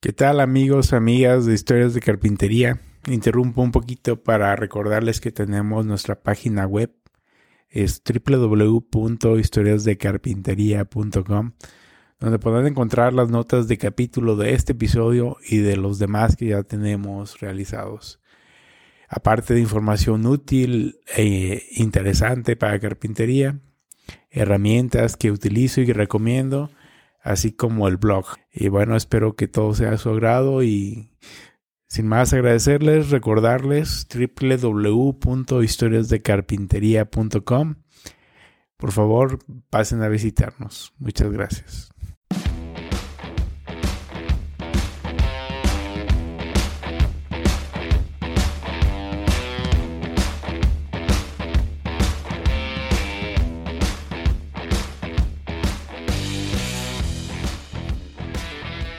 ¿Qué tal amigos, amigas de Historias de Carpintería? Interrumpo un poquito para recordarles que tenemos nuestra página web. Es www.historiasdecarpintería.com donde podrán encontrar las notas de capítulo de este episodio y de los demás que ya tenemos realizados. Aparte de información útil e interesante para carpintería, herramientas que utilizo y recomiendo, así como el blog. Y bueno, espero que todo sea a su agrado y sin más agradecerles, recordarles www.historiasdecarpintería.com. Por favor, pasen a visitarnos. Muchas gracias.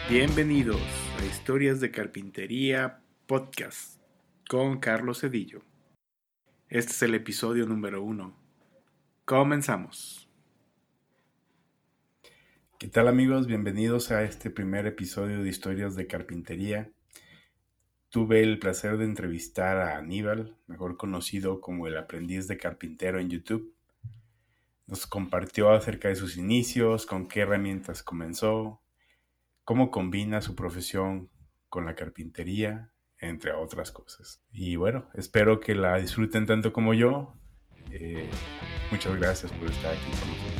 Bienvenidos a Historias de Carpintería Podcast con Carlos Cedillo. Este es el episodio número uno. Comenzamos. ¿Qué tal amigos? Bienvenidos a este primer episodio de Historias de Carpintería. Tuve el placer de entrevistar a Aníbal, mejor conocido como el aprendiz de carpintero en YouTube. Nos compartió acerca de sus inicios, con qué herramientas comenzó, cómo combina su profesión con la carpintería, entre otras cosas. Y bueno, espero que la disfruten tanto como yo. Eh, muchas gracias por estar aquí con nosotros.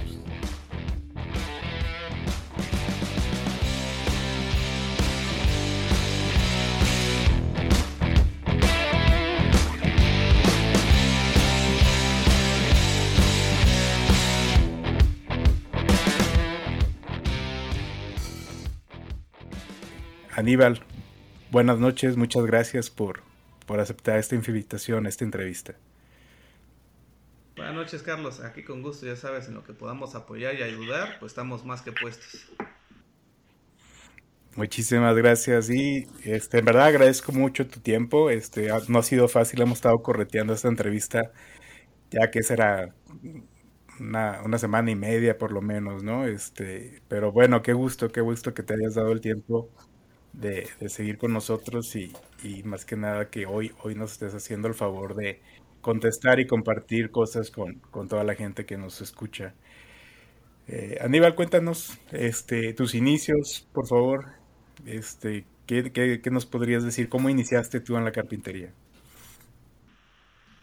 Aníbal, buenas noches, muchas gracias por, por aceptar esta invitación, esta entrevista. Buenas noches, Carlos. Aquí con gusto, ya sabes, en lo que podamos apoyar y ayudar, pues estamos más que puestos. Muchísimas gracias y este, en verdad agradezco mucho tu tiempo. Este, no ha sido fácil, hemos estado correteando esta entrevista, ya que será una, una, semana y media por lo menos, ¿no? Este, pero bueno, qué gusto, qué gusto que te hayas dado el tiempo de, seguir con nosotros y, más que nada que hoy, hoy nos estés haciendo el favor de contestar y compartir cosas con, toda la gente que nos escucha. Eh, Aníbal, cuéntanos este, tus inicios, por favor. Este, ¿qué, qué, nos podrías decir? ¿Cómo iniciaste tú en la carpintería?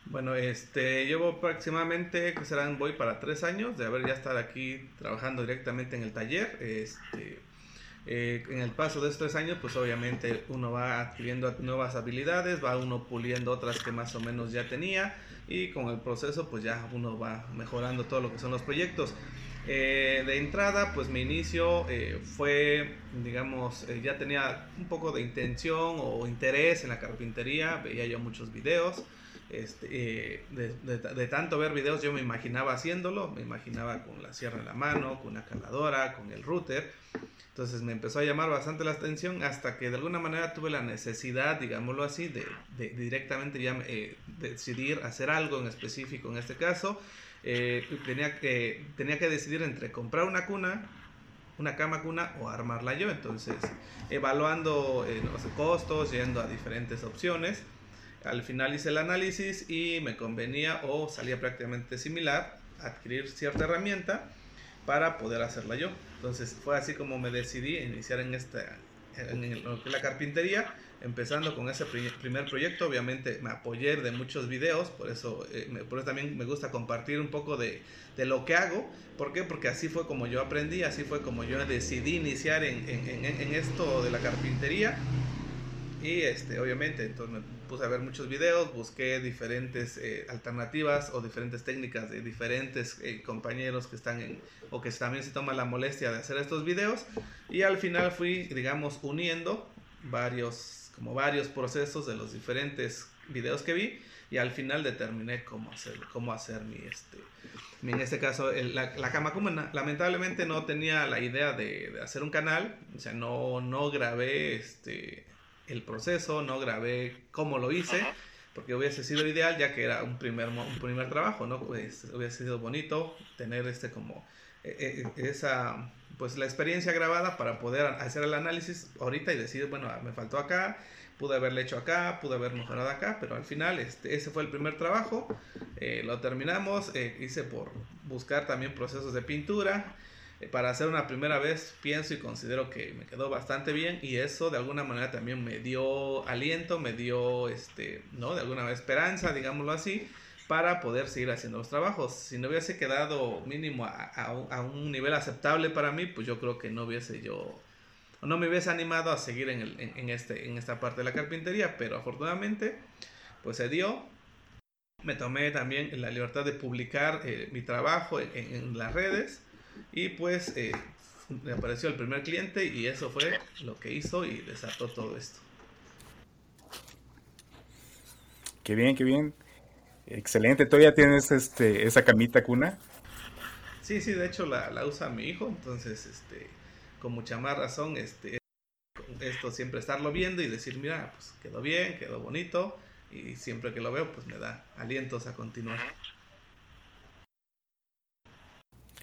Bueno, este, llevo aproximadamente, que serán, voy para tres años de haber ya estar aquí trabajando directamente en el taller. Este, eh, en el paso de estos años, pues obviamente uno va adquiriendo nuevas habilidades, va uno puliendo otras que más o menos ya tenía y con el proceso pues ya uno va mejorando todo lo que son los proyectos. Eh, de entrada, pues mi inicio eh, fue, digamos, ya tenía un poco de intención o interés en la carpintería, veía yo muchos videos. Este, de, de, tanto ver videos yo me imaginaba haciéndolo, me imaginaba con la sierra en la mano, con una caladora, con el router. Entonces me empezó a llamar bastante la atención hasta que de alguna manera tuve la necesidad, digámoslo así, de, directamente eh, decidir hacer algo en específico en este caso. Eh, tenía, que, tenía que decidir entre comprar una cuna, una cama cuna o armarla yo. Entonces, evaluando eh, los costos, yendo a diferentes opciones, al final hice el análisis y me convenía o salía prácticamente similar adquirir cierta herramienta para poder hacerla yo. Entonces fue así como me decidí iniciar en, esta, en la carpintería, empezando con ese primer proyecto. Obviamente me apoyé de muchos videos, por eso, eh, por eso también me gusta compartir un poco de, de, lo que hago. ¿Por qué? Porque así fue como yo aprendí, así fue como yo decidí iniciar en, en, en esto de la carpintería. Y este, obviamente, entonces me puse a ver muchos videos, busqué diferentes eh, alternativas o diferentes técnicas de diferentes eh, compañeros que están en, o que también se toman la molestia de hacer estos videos. Y al final fui, digamos, uniendo varios, como varios procesos de los diferentes videos que vi. Y al final determiné cómo hacer, cómo hacer mi, este, en este caso, la, la, cama común. Lamentablemente no tenía la idea de, de hacer un canal, o sea, no, no grabé, este, el proceso, no grabé cómo lo hice, porque hubiese sido ideal ya que era un primer, un primer trabajo, ¿no? Pues hubiese sido bonito tener este como e, e, esa, pues la experiencia grabada para poder hacer el análisis ahorita y decir, bueno, me faltó acá, pude haberle hecho acá, pude haber mejorado acá, pero al final este, ese fue el primer trabajo, eh, lo terminamos, eh, hice por buscar también procesos de pintura, para hacer una primera vez pienso y considero que me quedó bastante bien y eso de alguna manera también me dio aliento, me dio, este, ¿no? De alguna esperanza, digámoslo así, para poder seguir haciendo los trabajos. Si no hubiese quedado mínimo a, a un nivel aceptable para mí, pues yo creo que no hubiese yo no me hubiese animado a seguir en, el, en, este, en esta parte de la carpintería, pero afortunadamente pues se dio. Me tomé también la libertad de publicar eh, mi trabajo en, las redes y pues eh, me apareció el primer cliente y eso fue lo que hizo y desató todo esto. Qué bien, qué bien. Excelente. ¿Todavía tienes este, esa camita cuna? Sí, sí, de hecho la, la usa mi hijo, entonces este con mucha más razón este, esto siempre estarlo viendo y decir, mira, pues quedó bien, quedó bonito y siempre que lo veo pues me da alientos a continuar.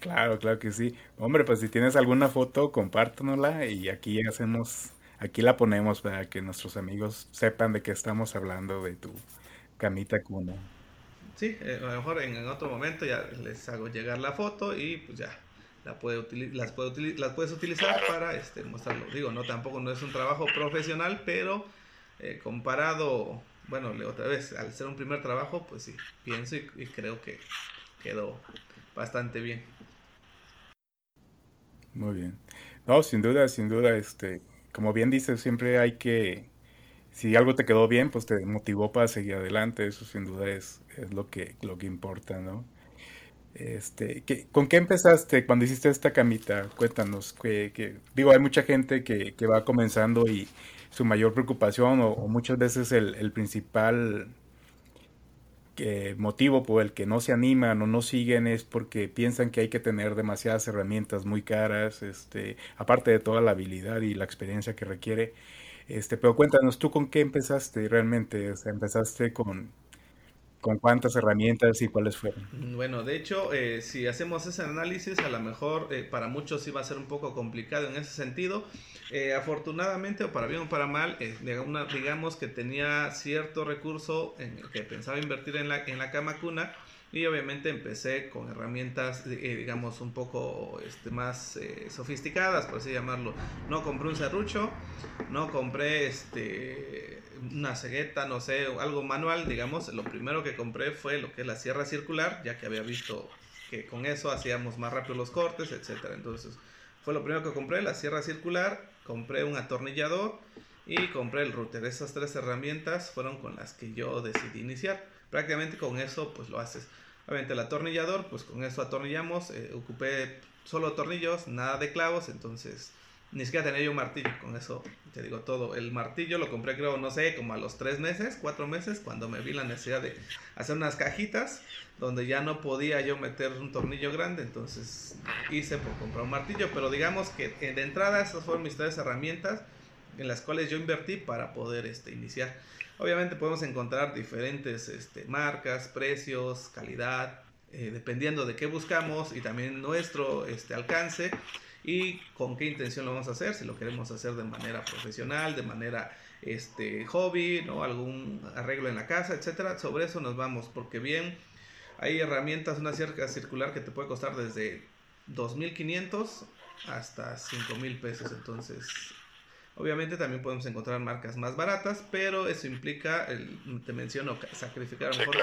Claro, claro que sí. Hombre, pues si tienes alguna foto, compártanosla y aquí hacemos, aquí la ponemos para que nuestros amigos sepan de qué estamos hablando de tu camita cuna. Sí, eh, a lo mejor en otro momento ya les hago llegar la foto y pues ya la puede las, puede las puedes utilizar para este, mostrarlo. Digo, no tampoco no es un trabajo profesional, pero eh, comparado, bueno, otra vez, al ser un primer trabajo, pues sí, pienso y, creo que quedó bastante bien. Muy bien. No, sin duda, sin duda, este, como bien dices, siempre hay que, si algo te quedó bien, pues te motivó para seguir adelante, eso sin duda es, es lo que, lo que importa, ¿no? Este, ¿Con qué empezaste cuando hiciste esta camita? Cuéntanos. Que, digo, hay mucha gente que, va comenzando y su mayor preocupación o, muchas veces el, principal motivo por el que no se animan o no siguen es porque piensan que hay que tener demasiadas herramientas muy caras, este, aparte de toda la habilidad y la experiencia que requiere. Este, pero cuéntanos, ¿tú con qué empezaste realmente? O sea, ¿empezaste con, ¿Con cuántas herramientas y cuáles fueron? Mm, bueno, de hecho, eh, si hacemos ese análisis, a lo mejor eh, para muchos sí va a ser un poco complicado en ese sentido. Eh, afortunadamente, o para bien o para mal, digamos que tenía cierto recurso en el que pensaba invertir en la, en la cama cuna y obviamente empecé con herramientas, eh, digamos, un poco este, más eh, sofisticadas, por así llamarlo. No compré un serrucho, no compré este, una cegueta, no sé, algo manual, digamos. Lo primero que compré fue lo que es la sierra circular, ya que había visto que con eso hacíamos más rápido los cortes, etcétera. Entonces, fue lo primero que compré, la sierra circular, compré un atornillador y compré el router. Esas tres herramientas fueron con las que yo decidí iniciar. Prácticamente con eso pues lo haces. Obviamente el atornillador, pues con eso atornillamos, eh, ocupé solo tornillos, nada de clavos, entonces ni siquiera tenía yo un martillo, con eso te digo todo. El martillo lo compré creo, no sé, como a los tres meses, cuatro meses, cuando me vi la necesidad de hacer unas cajitas donde ya no podía yo meter un tornillo grande, entonces hice por comprar un martillo, pero digamos que eh, de entrada esas fueron mis tres herramientas en las cuales yo invertí para poder este, iniciar. Obviamente podemos encontrar diferentes este, marcas, precios, calidad, eh, dependiendo de qué buscamos y también nuestro este, alcance y con qué intención lo vamos a hacer, si lo queremos hacer de manera profesional, de manera este, hobby, ¿no? algún arreglo en la casa, etcétera. Sobre eso nos vamos, porque bien, hay herramientas, una cerca circular que te puede costar desde 2.500 hasta 5.000 pesos, entonces Obviamente también podemos encontrar marcas más baratas, pero eso implica, el, te menciono, sacrificar a lo mejor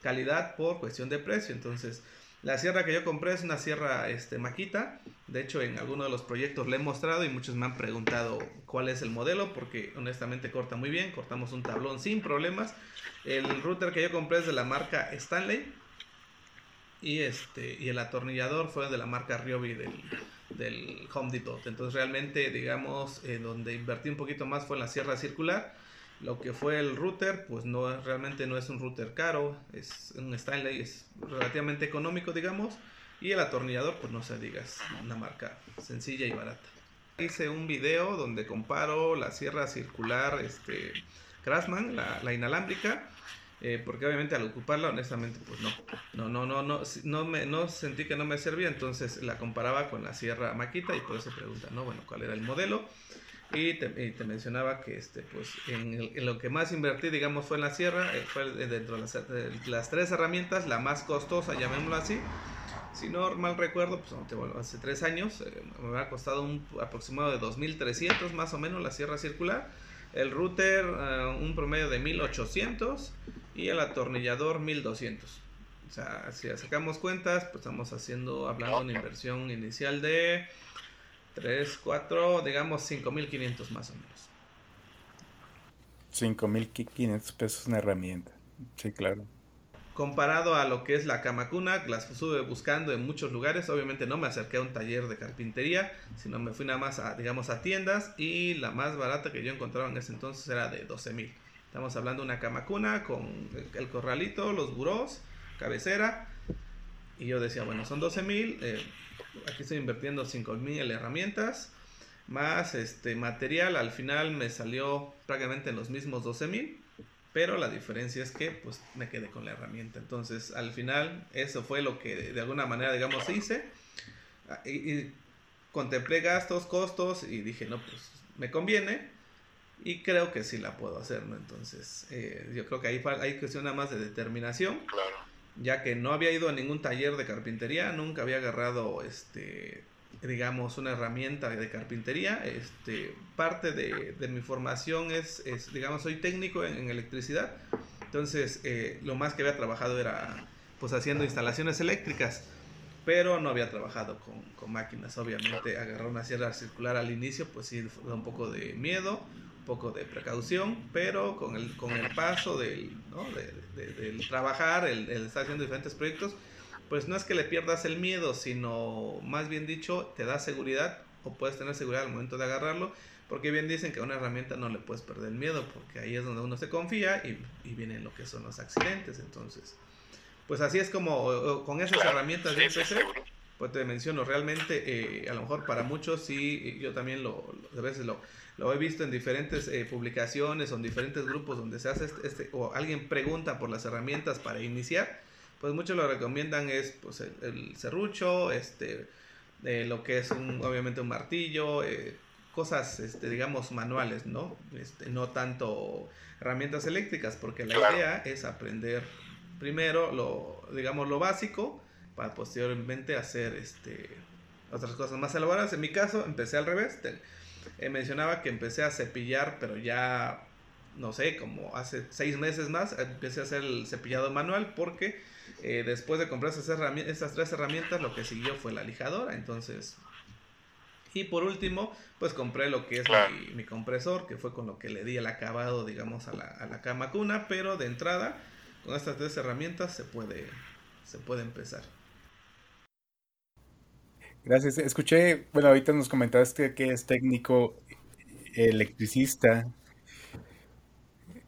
calidad por cuestión de precio. Entonces, la sierra que yo compré es una sierra este, maquita. De hecho, en alguno de los proyectos le he mostrado y muchos me han preguntado cuál es el modelo, porque honestamente corta muy bien. Cortamos un tablón sin problemas. El router que yo compré es de la marca Stanley. Y, este, y el atornillador fue de la marca Ryobi del, Home Depot. Entonces realmente, digamos, donde invertí un poquito más fue en la sierra circular. Lo que fue el router, pues no realmente no es un router caro, es un Stanley, es relativamente económico, digamos. Y el atornillador, pues no se digas, una marca sencilla y barata. Hice un video donde comparo la sierra circular este, Craftsman, la, la inalámbrica, Eh, porque obviamente al ocuparla, honestamente, pues no, no, no, no, no, no, me, no sentí que no me servía, entonces la comparaba con la sierra Maquita y por eso pregunta, ¿no? Bueno, ¿cuál era el modelo? Y te, mencionaba que este, pues, en, lo que más invertí, digamos, fue en la sierra, eh, fue dentro de las, tres herramientas, la más costosa, llamémoslo así. Si no mal recuerdo, pues hace tres años eh, me ha costado un aproximado de 2.300 más o menos la sierra circular. El router un promedio de 1.800 y el atornillador 1200. O sea, si sacamos cuentas, pues estamos haciendo, hablando de una inversión inicial de 3, 4, digamos 5500 más o menos. 5500 pesos una herramienta. Sí, claro. Comparado a lo que es la camacuna, las estuve buscando en muchos lugares. Obviamente no me acerqué a un taller de carpintería, sino me fui nada más a, digamos, a tiendas. Y la más barata que yo encontraba en ese entonces era de 12 mil. Estamos hablando de una cama cuna con el, corralito, los burós, cabecera. Y yo decía, bueno, son 12 mil. Eh, aquí estoy invirtiendo 5 mil en herramientas. Más este material. Al final me salió prácticamente en los mismos 12 mil. Pero la diferencia es que pues me quedé con la herramienta. Entonces al final eso fue lo que de alguna manera digamos hice. Y, y contemplé gastos, costos y dije, no, pues me conviene y creo que sí la puedo hacer, ¿no? Entonces, eh, yo creo que ahí hay cuestión nada más de determinación. Claro. Ya que no había ido a ningún taller de carpintería, nunca había agarrado, este, digamos, una herramienta de carpintería. Este, parte de, de mi formación es, digamos, soy técnico en, electricidad. Entonces, eh, lo más que había trabajado era, pues, haciendo instalaciones eléctricas pero no había trabajado con, con, máquinas. Obviamente, agarrar una sierra circular al inicio, pues sí, da un poco de miedo, poco de precaución, pero con el, con el paso del, ¿no? del trabajar, el, estar haciendo diferentes proyectos, pues no es que le pierdas el miedo, sino más bien dicho, te da seguridad o puedes tener seguridad al momento de agarrarlo, porque bien dicen que a una herramienta no le puedes perder el miedo, porque ahí es donde uno se confía y, y vienen lo que son los accidentes, entonces, pues así es como con esas herramientas de pues te menciono, realmente eh, a lo mejor para muchos sí, yo también lo, a veces lo, lo he visto en diferentes eh, publicaciones o en diferentes grupos donde se hace este, este, o alguien pregunta por las herramientas para iniciar, pues muchos lo recomiendan es pues el, serrucho, este, eh, lo que es un, obviamente un martillo, eh, cosas, este, digamos, manuales, ¿no? Este, no tanto herramientas eléctricas, porque la idea es aprender primero lo, digamos, lo básico para posteriormente hacer este, otras cosas más elaboradas. En mi caso, empecé al revés. Eh, mencionaba que empecé a cepillar, pero ya, no sé, como hace seis meses más, empecé a hacer el cepillado manual porque eh, después de comprar esas, esas tres herramientas, lo que siguió fue la lijadora. Entonces, y por último, pues compré lo que es mi, compresor, que fue con lo que le di el acabado, digamos, a la, a la cama cuna, pero de entrada, con estas tres herramientas se puede, se puede empezar. Gracias. Escuché, bueno, ahorita nos comentaste que es técnico electricista.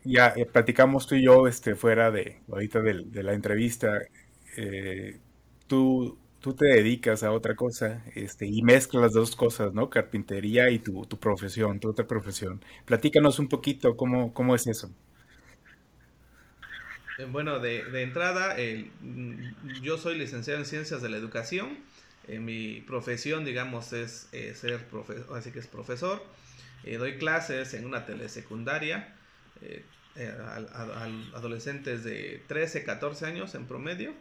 Ya eh, platicamos tú y yo este, fuera de ahorita de, la entrevista. Eh, tú, tú te dedicas a otra cosa este, y mezclas las dos cosas, ¿no? Carpintería y tu, tu profesión, tu otra profesión. Platícanos un poquito cómo, cómo es eso. Eh, bueno, de, de entrada, yo soy licenciado en Ciencias de la Educación eh, mi profesión, digamos, es eh, ser profesor, así que es profesor. Eh, doy clases en una telesecundaria a, adolescentes de 13, 14 años en promedio.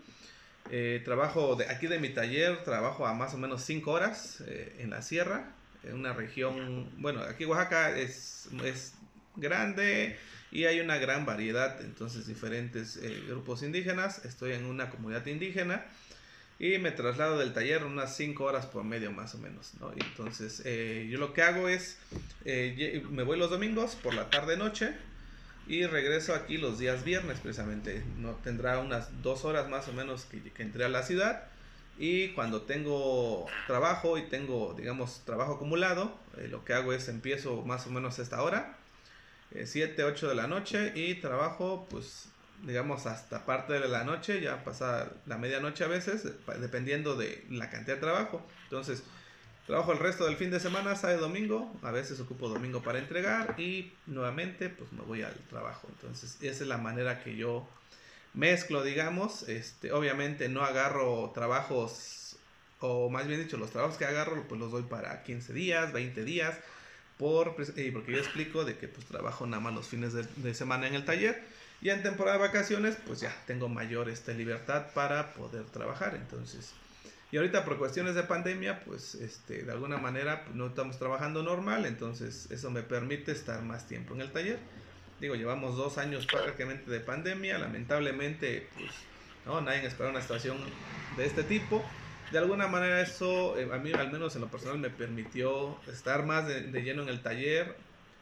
trabajo de, aquí de mi taller, trabajo a más o menos 5 horas en la sierra, en una región, bueno, aquí Oaxaca es, es grande y hay una gran variedad, entonces diferentes grupos indígenas. Estoy en una comunidad indígena y me traslado del taller unas 5 horas por medio más o menos, ¿no? Entonces eh, yo lo que hago es, eh, me voy los domingos por la tarde noche y regreso aquí los días viernes precisamente, no tendrá unas 2 horas más o menos que, que entré a la ciudad y cuando tengo trabajo y tengo digamos trabajo acumulado, eh, lo que hago es empiezo más o menos a esta hora, 7, 8 de la noche y trabajo pues digamos, hasta parte de la noche, ya pasa la medianoche a veces, dependiendo de la cantidad de trabajo. Entonces, Trabajo el resto del fin de semana, sábado domingo. A veces ocupo domingo para entregar y nuevamente pues me voy al trabajo. Entonces esa es la manera que yo mezclo, digamos. Este, obviamente no agarro trabajos, o más bien dicho, los trabajos que agarro pues los doy para 15 días, 20 días. Por, porque yo explico de que pues trabajo nada más los fines de semana en el taller. Y en temporada de vacaciones pues ya tengo mayor este, libertad para poder trabajar. Entonces... Y ahorita por cuestiones de pandemia, pues este, de alguna manera pues, no estamos trabajando normal, entonces eso me permite estar más tiempo en el taller. Digo, llevamos dos años prácticamente de pandemia, lamentablemente, pues, no, nadie espera una situación de este tipo. De alguna manera eso, eh, a mí al menos en lo personal, me permitió estar más de, lleno en el taller.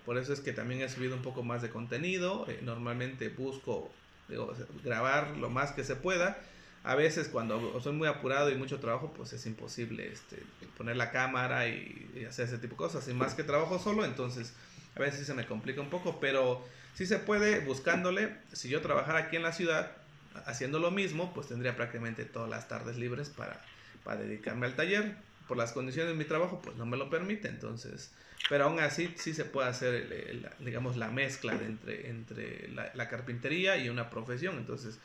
Por eso es que también he subido un poco más de contenido. Eh, normalmente busco grabar lo más que se pueda a veces cuando soy muy apurado y mucho trabajo, pues es imposible este, poner la cámara y, hacer ese tipo de cosas. Y más que trabajo solo, entonces a veces se me complica un poco, pero sí se puede buscándole. Si yo trabajara aquí en la ciudad haciendo lo mismo, pues tendría prácticamente todas las tardes libres para dedicarme al taller. Por las condiciones de mi trabajo, pues no me lo permite, entonces... Pero aún así sí se puede hacer, digamos, la mezcla entre, entre la, la carpintería y una profesión. Entonces,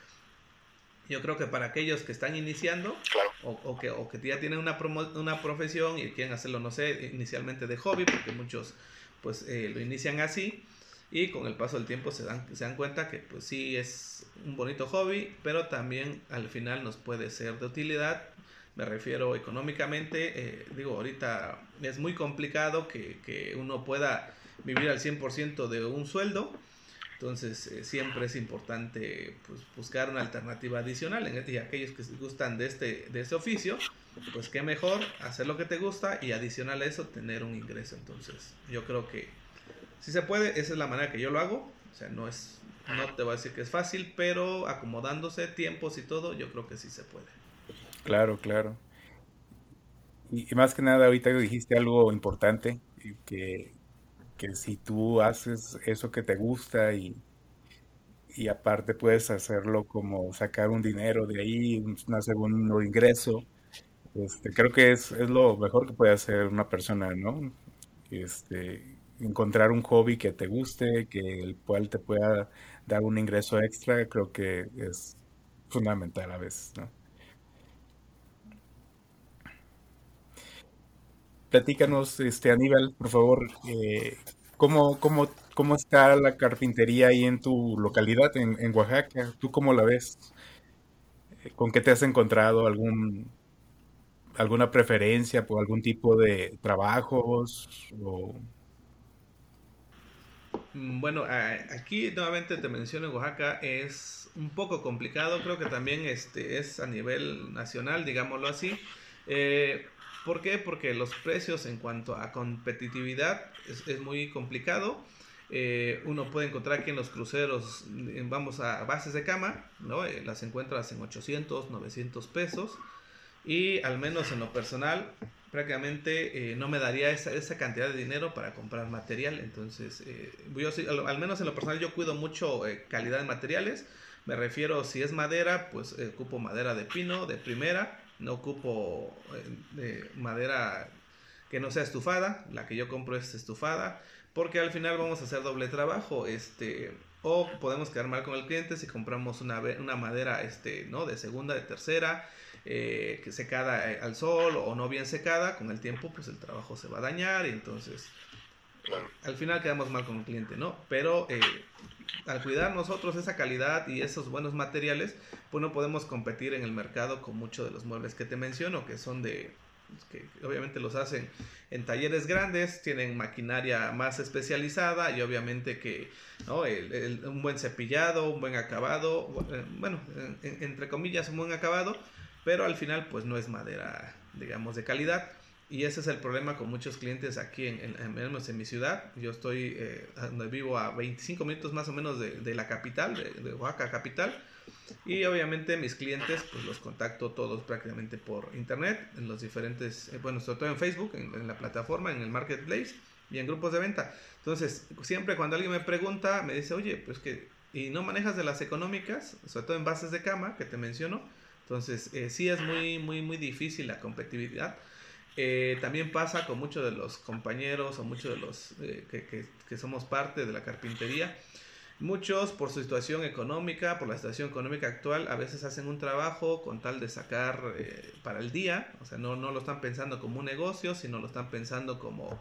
yo creo que para aquellos que están iniciando o, que, o que ya tienen una, una profesión y quieren hacerlo, no sé, inicialmente de hobby, porque muchos pues eh, lo inician así y con el paso del tiempo se dan, se dan cuenta que pues sí es un bonito hobby, pero también al final nos puede ser de utilidad. Me refiero económicamente, eh, digo, ahorita es muy complicado que, que uno pueda vivir al 100% de un sueldo entonces, eh, siempre es importante pues, buscar una alternativa adicional. Y aquellos que gustan de este, de este oficio, pues qué mejor hacer lo que te gusta y adicional a eso tener un ingreso. Entonces, yo creo que si se puede, esa es la manera que yo lo hago. O sea, no es, no te voy a decir que es fácil, pero acomodándose tiempos y todo, yo creo que sí se puede. Claro, claro. Y, más que nada, ahorita dijiste algo importante, que que si tú haces eso que te gusta y, y aparte puedes hacerlo como sacar un dinero de ahí, un segundo ingreso, este, creo que es, es, lo mejor que puede hacer una persona, ¿no? Este, encontrar un hobby que te guste, que el cual te pueda dar un ingreso extra, creo que es fundamental a veces, ¿no? Platícanos, este, Aníbal, por favor, eh, ¿cómo, cómo, cómo está la carpintería ahí en tu localidad, en, Oaxaca? ¿Tú cómo la ves? Eh, ¿Con qué te has encontrado? ¿Algún, ¿Alguna preferencia por algún tipo de trabajos? Mm, bueno, aquí nuevamente te menciono Oaxaca es un poco complicado, creo que también este es a nivel nacional, digámoslo así. Eh, ¿Por qué? Porque los precios en cuanto a competitividad es, muy complicado. Eh, uno puede encontrar aquí en los cruceros, vamos a bases de cama, ¿no? Eh, las encuentras en 800, 900 pesos. Y al menos en lo personal, prácticamente no me daría esa, cantidad de dinero para comprar material. Entonces, al, menos en lo personal, yo cuido mucho calidad de materiales. Me refiero, si es madera, pues ocupo madera de pino, de primera no ocupo eh, madera que no sea estufada, la que yo compro es estufada, porque al final vamos a hacer doble trabajo, este, o podemos quedar mal con el cliente si compramos una, una madera, este, ¿no? De segunda, de tercera, eh, secada eh, al sol o no bien secada, con el tiempo pues el trabajo se va a dañar y entonces al final quedamos mal con el cliente, ¿no? Pero eh, al cuidar nosotros esa calidad y esos buenos materiales, pues no podemos competir en el mercado con muchos de los muebles que te menciono, que son de que obviamente los hacen en talleres grandes, tienen maquinaria más especializada y obviamente que ¿no? un buen cepillado, un buen acabado, eh, bueno, entre comillas un buen acabado, pero al final pues no es madera, digamos, de calidad. Y ese es el problema con muchos clientes aquí, en, en, en mi ciudad. Yo estoy, eh, vivo a 25 minutos más o menos de, de la capital, de, Oaxaca capital. Y obviamente mis clientes, pues los contacto todos prácticamente por internet, en los diferentes, eh, bueno, sobre todo en Facebook, en, la plataforma, en el marketplace y en grupos de venta. Entonces, siempre cuando alguien me pregunta, me dice, oye, pues que, ¿y no manejas de las económicas? Sobre todo en bases de cama, que te menciono. Entonces, eh, sí es muy, muy, muy difícil la competitividad Eh, también pasa con muchos de los compañeros o muchos de los eh, que, que, somos parte de la carpintería. Muchos por su situación económica, por la situación económica actual, a veces hacen un trabajo con tal de sacar eh, para el día, o sea, no, no lo están pensando como un negocio, sino lo están pensando como,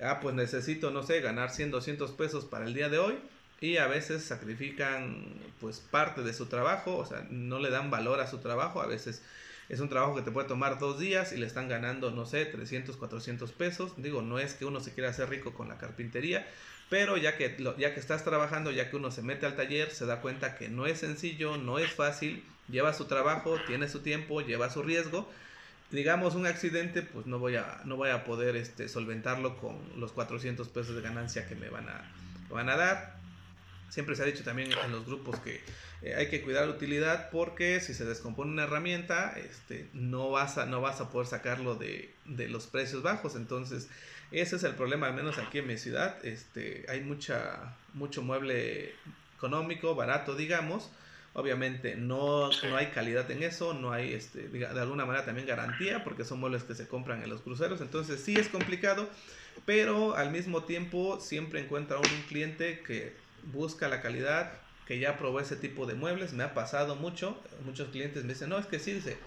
ah, pues necesito, no sé, ganar 100, 200 pesos para el día de hoy, y a veces sacrifican pues parte de su trabajo, o sea, no le dan valor a su trabajo, a veces es un trabajo que te puede tomar dos días y le están ganando, no sé, 300, 400 pesos. Digo, no es que uno se quiera hacer rico con la carpintería, pero ya que, ya que estás trabajando, ya que uno se mete al taller, se da cuenta que no es sencillo, no es fácil, lleva su trabajo, tiene su tiempo, lleva su riesgo. Digamos un accidente, pues no voy a, no voy a poder este, solventarlo con los 400 pesos de ganancia que me van a, me van a dar Siempre se ha dicho también en los grupos que eh, hay que cuidar la utilidad porque si se descompone una herramienta, este, no, vas a, no vas a poder sacarlo de, de los precios bajos. Entonces, ese es el problema, al menos aquí en mi ciudad. Este, hay mucha, mucho mueble económico, barato, digamos. Obviamente no, no hay calidad en eso, no hay este, de alguna manera también garantía porque son muebles que se compran en los cruceros. Entonces sí es complicado, pero al mismo tiempo siempre encuentra un cliente que busca la calidad, que ya probó ese tipo de muebles, me ha pasado mucho, muchos clientes me dicen, no, es que sí, dice,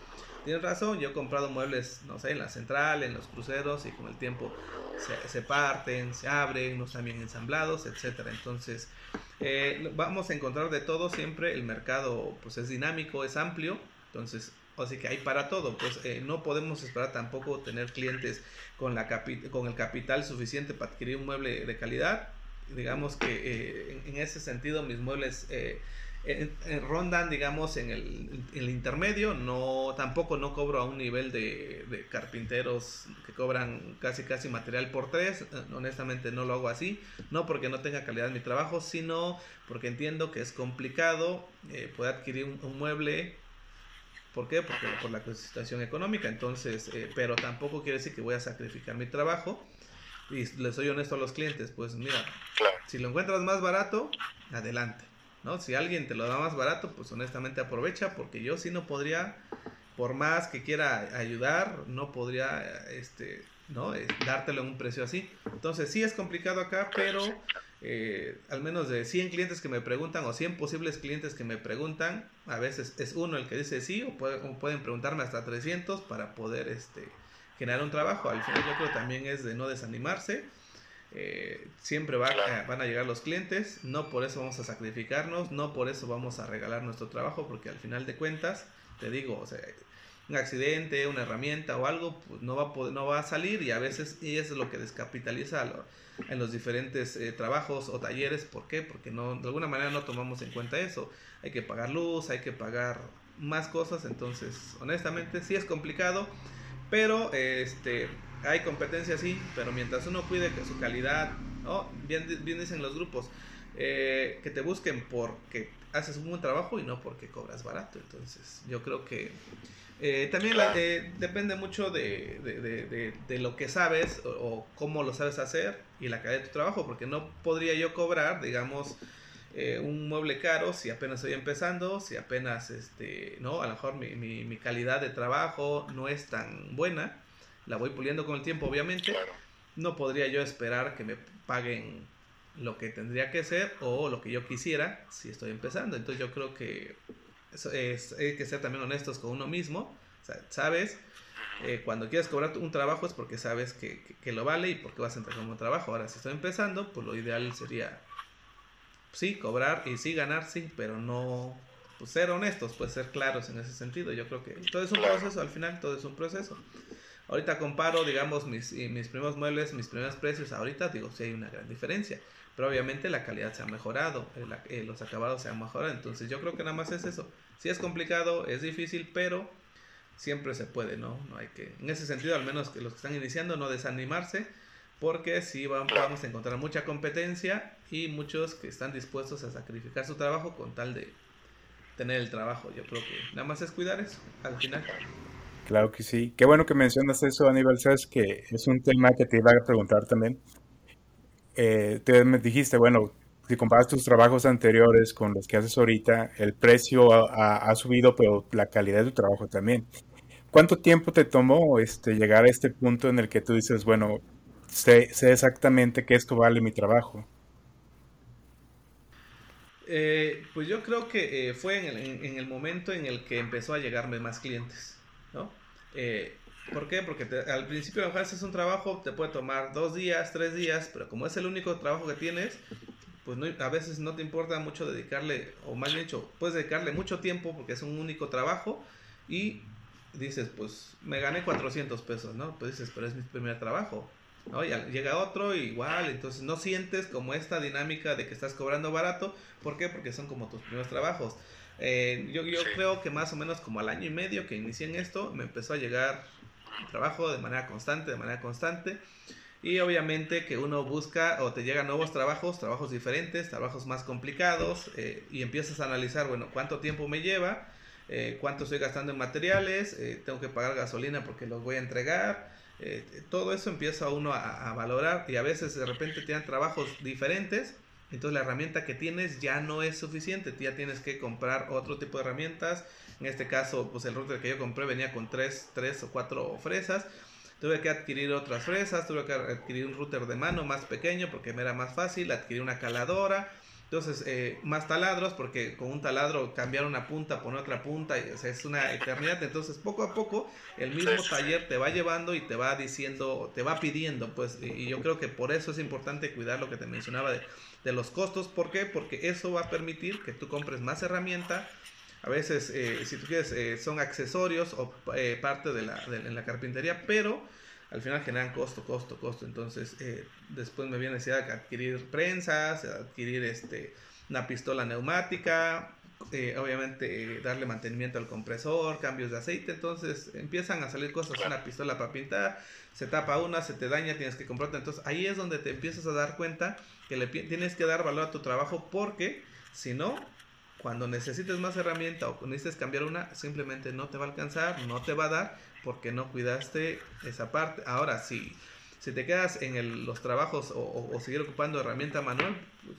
tienes razón, yo he comprado muebles, no sé, en la central, en los cruceros y con el tiempo se, parten, se abren, no están bien ensamblados, etcétera. Entonces, eh, vamos a encontrar de todo siempre, el mercado pues es dinámico, es amplio, entonces Así que hay para todo, pues eh, no podemos esperar tampoco tener clientes con, la con el capital suficiente para adquirir un mueble de calidad digamos que eh, en, ese sentido mis muebles eh, rondan, digamos, en el, intermedio, no, tampoco no cobro a un nivel de, carpinteros que cobran casi casi material por tres, eh, honestamente no lo hago así, no porque no tenga calidad en mi trabajo, sino porque entiendo que es complicado poder adquirir un, mueble. ¿Por qué? Porque por la situación económica. Entonces, pero tampoco quiere decir que voy a sacrificar mi trabajo y les soy honesto a los clientes, pues mira, si lo encuentras más barato, adelante. ¿no? Si alguien te lo da más barato, pues honestamente aprovecha, porque yo sí no podría, por más que quiera ayudar, no podría este, ¿no? Eh, dártelo en un precio así. Entonces sí es complicado acá, pero eh, al menos de 100 clientes que me preguntan o 100 posibles clientes que me preguntan, a veces es uno el que dice sí o, o pueden preguntarme hasta 300 para poder este, generar un trabajo. Al final yo creo también es de no desanimarse. Eh, siempre va, eh, van a llegar los clientes, no por eso vamos a sacrificarnos, no por eso vamos a regalar nuestro trabajo, porque al final de cuentas, te digo, o sea, un accidente, una herramienta o algo, pues no va a, poder, no va a salir y a veces y eso es lo que descapitaliza en los diferentes eh, trabajos o talleres. ¿Por qué? Porque no, de alguna manera no tomamos en cuenta eso. Hay que pagar luz, hay que pagar más cosas, entonces honestamente sí es complicado. Pero este, hay competencia, sí, pero mientras uno cuide su calidad, ¿no? bien, bien dicen los grupos, eh, que te busquen porque haces un buen trabajo y no porque cobras barato. Entonces, yo creo que eh, también eh, depende mucho de, de, de, lo que sabes o, cómo lo sabes hacer y la calidad de tu trabajo, porque no podría yo cobrar, digamos, eh, un mueble caro si apenas estoy empezando, si apenas, este, ¿no? A lo mejor mi, mi, calidad de trabajo no es tan buena, la voy puliendo con el tiempo, obviamente. No podría yo esperar que me paguen lo que tendría que ser o lo que yo quisiera si estoy empezando. Entonces yo creo que eso es, hay que ser también honestos con uno mismo. sabes, eh, cuando quieres cobrar un trabajo es porque sabes que, que, lo vale y porque vas a entrar como trabajo. Ahora, si estoy empezando, pues lo ideal sería sí, cobrar y sí ganar, sí, pero no pues, ser honestos, pues ser claros en ese sentido. Yo creo que todo es un proceso, al final todo es un proceso. Ahorita comparo, digamos, mis, mis primeros muebles, mis primeros precios, ahorita digo, sí hay una gran diferencia, pero obviamente la calidad se ha mejorado, eh, los acabados se han mejorado, entonces yo creo que nada más es eso. Sí es complicado, es difícil, pero siempre se puede, ¿no? No hay que, en ese sentido, al menos que los que están iniciando, no desanimarse, porque sí vamos a encontrar mucha competencia y muchos que están dispuestos a sacrificar su trabajo con tal de tener el trabajo. Yo creo que nada más es cuidar eso al final. Claro que sí. Qué bueno que mencionas eso, Aníbal. Sabes que es un tema que te iba a preguntar también. Eh, te me dijiste, bueno, si comparas tus trabajos anteriores con los que haces ahorita, el precio ha, subido, pero la calidad de tu trabajo también. ¿Cuánto tiempo te tomó este, llegar a este punto en el que tú dices, bueno, sé, sé exactamente que esto vale mi trabajo? Eh, pues yo creo que eh, fue en el, en, el, momento en el que empezó a llegarme más clientes, ¿no? Eh, ¿Por qué? Porque al principio a lo mejor haces un trabajo, te puede tomar dos días, tres días, pero como es el único trabajo que tienes, pues a veces no te importa mucho dedicarle, o más bien dicho, puedes dedicarle mucho tiempo porque es un único trabajo y dices, pues me gané 400 pesos, ¿no? Pues dices, pero es mi primer trabajo. ¿No? Y llega otro igual, entonces no sientes como esta dinámica de que estás cobrando barato. ¿Por qué? Porque son como tus primeros trabajos. Eh, yo yo creo que más o menos como al año y medio que inicié en esto, me empezó a llegar trabajo de manera constante, de manera constante. Y obviamente que uno busca o te llegan nuevos trabajos, trabajos diferentes, trabajos más complicados, eh, y empiezas a analizar, bueno, cuánto tiempo me lleva, eh, cuánto estoy gastando en materiales, tengo que pagar gasolina porque los voy a entregar, eh, todo eso empieza uno a, valorar y a veces de repente tienen trabajos diferentes, entonces la herramienta que tienes ya no es suficiente, ya tienes que comprar otro tipo de herramientas. En este caso, pues el router que yo compré venía con tres, tres o cuatro fresas. Tuve que adquirir otras fresas, tuve que adquirir un router de mano más pequeño porque me era más fácil, adquirir una caladora, entonces, eh, más taladros, porque con un taladro cambiar una punta, poner otra punta, es una eternidad. Entonces, poco a poco, el mismo taller te va llevando y te va diciendo, te va pidiendo, pues, y yo creo que por eso es importante cuidar lo que te mencionaba de, de los costos. ¿Por qué? Porque eso va a permitir que tú compres más herramienta. A veces, eh, si tú quieres, eh, son accesorios o parte de la, de la carpintería, pero al final generan costo, costo, costo. Entonces, eh, después me viene necesidad de adquirir prensas, adquirir este, una pistola neumática, eh, obviamente darle mantenimiento al compresor, cambios de aceite. Entonces, empiezan a salir cosas, una pistola para pintar, se tapa una, se te daña, tienes que comprarte. Entonces, ahí es donde te empiezas a dar cuenta que le tienes que dar valor a tu trabajo porque si no, cuando necesites más herramienta o necesites cambiar una, simplemente no te va a alcanzar, no te va a dar porque no cuidaste esa parte. Ahora, si, si te quedas en los trabajos o, seguir ocupando herramienta manual, pues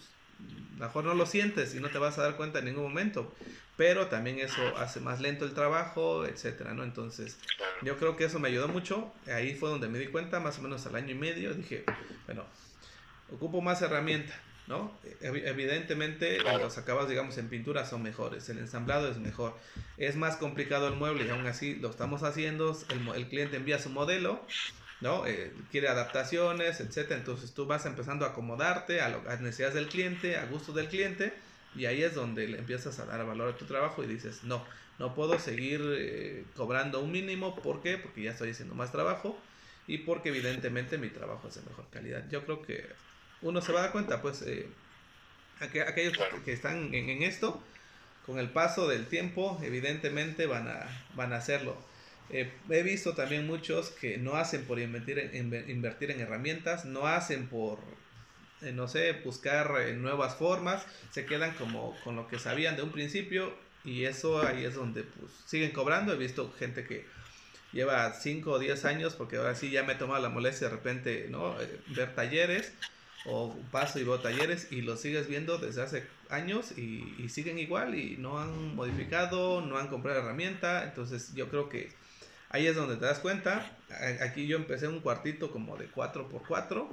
mejor no lo sientes y no te vas a dar cuenta en ningún momento. Pero también eso hace más lento el trabajo, etcétera, ¿no? Entonces, yo creo que eso me ayudó mucho. Ahí fue donde me di cuenta, más o menos al año y medio. Dije, bueno, ocupo más herramienta ¿no? Evidentemente los acabados, digamos, en pintura son mejores, el ensamblado es mejor. Es más complicado el mueble y aún así lo estamos haciendo, el, cliente envía su modelo, ¿no? Eh, quiere adaptaciones, etcétera, entonces tú vas empezando a acomodarte a, las necesidades del cliente, a gustos del cliente, y ahí es donde le empiezas a dar valor a tu trabajo y dices, no, no puedo seguir eh, cobrando un mínimo, ¿por qué? Porque ya estoy haciendo más trabajo y porque evidentemente mi trabajo es de mejor calidad. Yo creo que uno se va a dar cuenta, pues, eh, aquellos que están en, esto, con el paso del tiempo, evidentemente van a, van a hacerlo. Eh, he visto también muchos que no hacen por invertir en, invertir en herramientas, no hacen por, eh, no sé, buscar nuevas formas, se quedan como con lo que sabían de un principio y eso ahí es donde pues, siguen cobrando. He visto gente que lleva 5 o 10 años, porque ahora sí ya me he tomado la molestia de repente, ¿no? ver talleres o paso y veo talleres y los sigues viendo desde hace años y, siguen igual y no han modificado, no han comprado herramienta, entonces yo creo que ahí es donde te das cuenta. Aquí yo empecé un cuartito como de 4x4,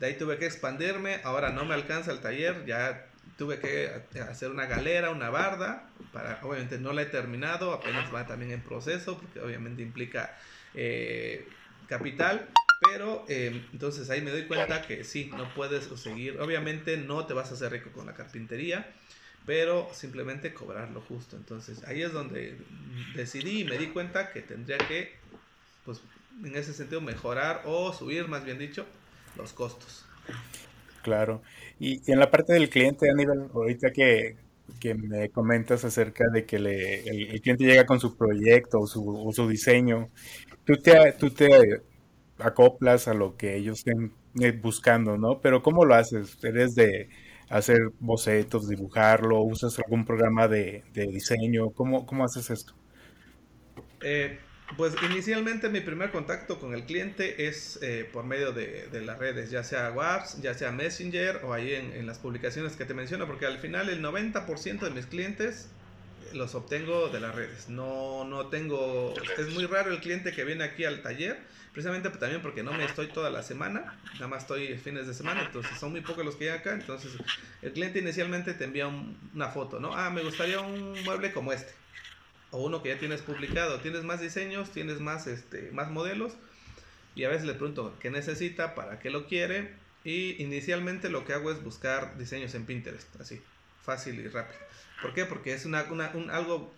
de ahí tuve que expandirme, ahora no me alcanza el taller, ya tuve que hacer una galera, una barda, para, obviamente no la he terminado, apenas va también en proceso, porque obviamente implica eh, capital, pero eh, entonces ahí me doy cuenta que sí, no puedes seguir. Obviamente no te vas a hacer rico con la carpintería, pero simplemente cobrar lo justo. Entonces ahí es donde decidí y me di cuenta que tendría que, pues en ese sentido, mejorar o subir, más bien dicho, los costos. Claro. Y, en la parte del cliente, Aníbal, ahorita que, que me comentas acerca de que le, el, cliente llega con su proyecto o su, o su diseño, tú te, tú te acoplas a lo que ellos estén eh, buscando, ¿no? Pero ¿cómo lo haces? ¿Eres de hacer bocetos, dibujarlo? ¿Usas algún programa de, diseño? ¿Cómo, ¿Cómo, haces esto? Eh, pues inicialmente mi primer contacto con el cliente es eh, por medio de, las redes, ya sea WhatsApp, ya sea Messenger o ahí en, en, las publicaciones que te menciono, porque al final el 90% de mis clientes los obtengo de las redes. No, no tengo, es muy raro el cliente que viene aquí al taller, precisamente también porque no me estoy toda la semana, nada más estoy fines de semana, entonces son muy pocos los que llegan acá, entonces el cliente inicialmente te envía una foto, ¿no? Ah, me gustaría un mueble como este, o uno que ya tienes publicado, tienes más diseños, tienes más, este, más modelos, y a veces le pregunto qué necesita, para qué lo quiere, y inicialmente lo que hago es buscar diseños en Pinterest, así, fácil y rápido. ¿Por qué? Porque es una, un, algo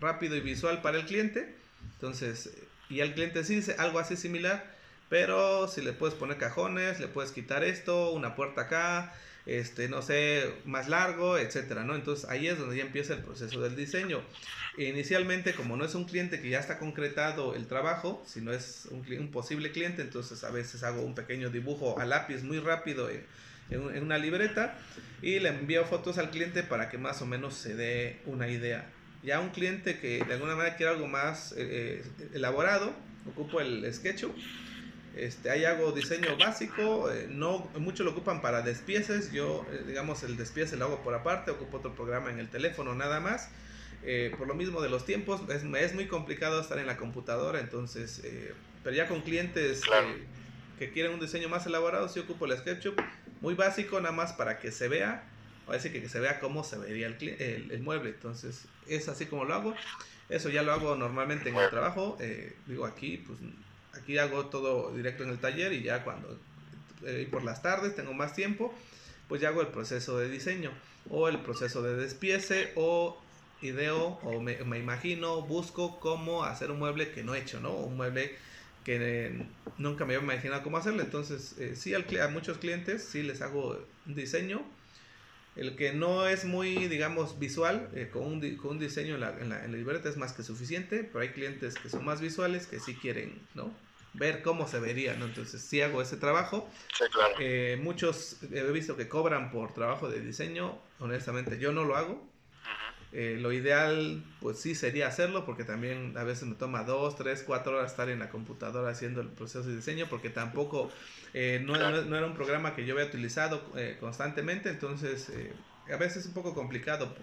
rápido y visual para el cliente. Entonces, y el cliente sí dice algo así similar, pero si le puedes poner cajones, le puedes quitar esto, una puerta acá, este, no sé, más largo, etcétera, ¿no? Entonces ahí es donde ya empieza el proceso del diseño. Inicialmente, como no es un cliente que ya está concretado el trabajo, sino es un, posible cliente, entonces a veces hago un pequeño dibujo a lápiz muy rápido en, una libreta y le envío fotos al cliente para que más o menos se dé una idea. Ya un cliente que de alguna manera quiere algo más eh, eh, elaborado, ocupo el SketchUp. Este, ahí hago diseño básico, eh, no muchos lo ocupan para despieces, yo digamos el despiece lo hago por aparte, ocupo otro programa en el teléfono nada más. por lo mismo de los tiempos, es, es, muy complicado estar en la computadora, entonces, pero ya con clientes que quieren un diseño más elaborado, sí ocupo el SketchUp muy básico nada más para que se vea, parece que, que se vea cómo se vería el, el, mueble. Entonces es así como lo hago. Eso ya lo hago normalmente en el trabajo. Eh, digo aquí, pues aquí hago todo directo en el taller y ya cuando eh, por las tardes tengo más tiempo, pues ya hago el proceso de diseño o el proceso de despiece o ideo o me, me imagino, busco cómo hacer un mueble que no he hecho, ¿no? Un mueble que nunca me había imaginado cómo hacerlo. Entonces, eh, sí, a muchos clientes sí les hago un diseño. El que no es muy, digamos, visual, eh, con, un, con, un, diseño en la, en, la, libreta es más que suficiente, pero hay clientes que son más visuales que sí quieren, ¿no? Ver cómo se vería, ¿no? Entonces, sí hago ese trabajo. Sí, claro. Eh, muchos he visto que cobran por trabajo de diseño. Honestamente, yo no lo hago eh, lo ideal, pues sí, sería hacerlo, porque también a veces me toma dos, tres, cuatro horas estar en la computadora haciendo el proceso de diseño, porque tampoco eh, no, no, era un programa que yo había utilizado eh, constantemente, entonces a veces es un poco complicado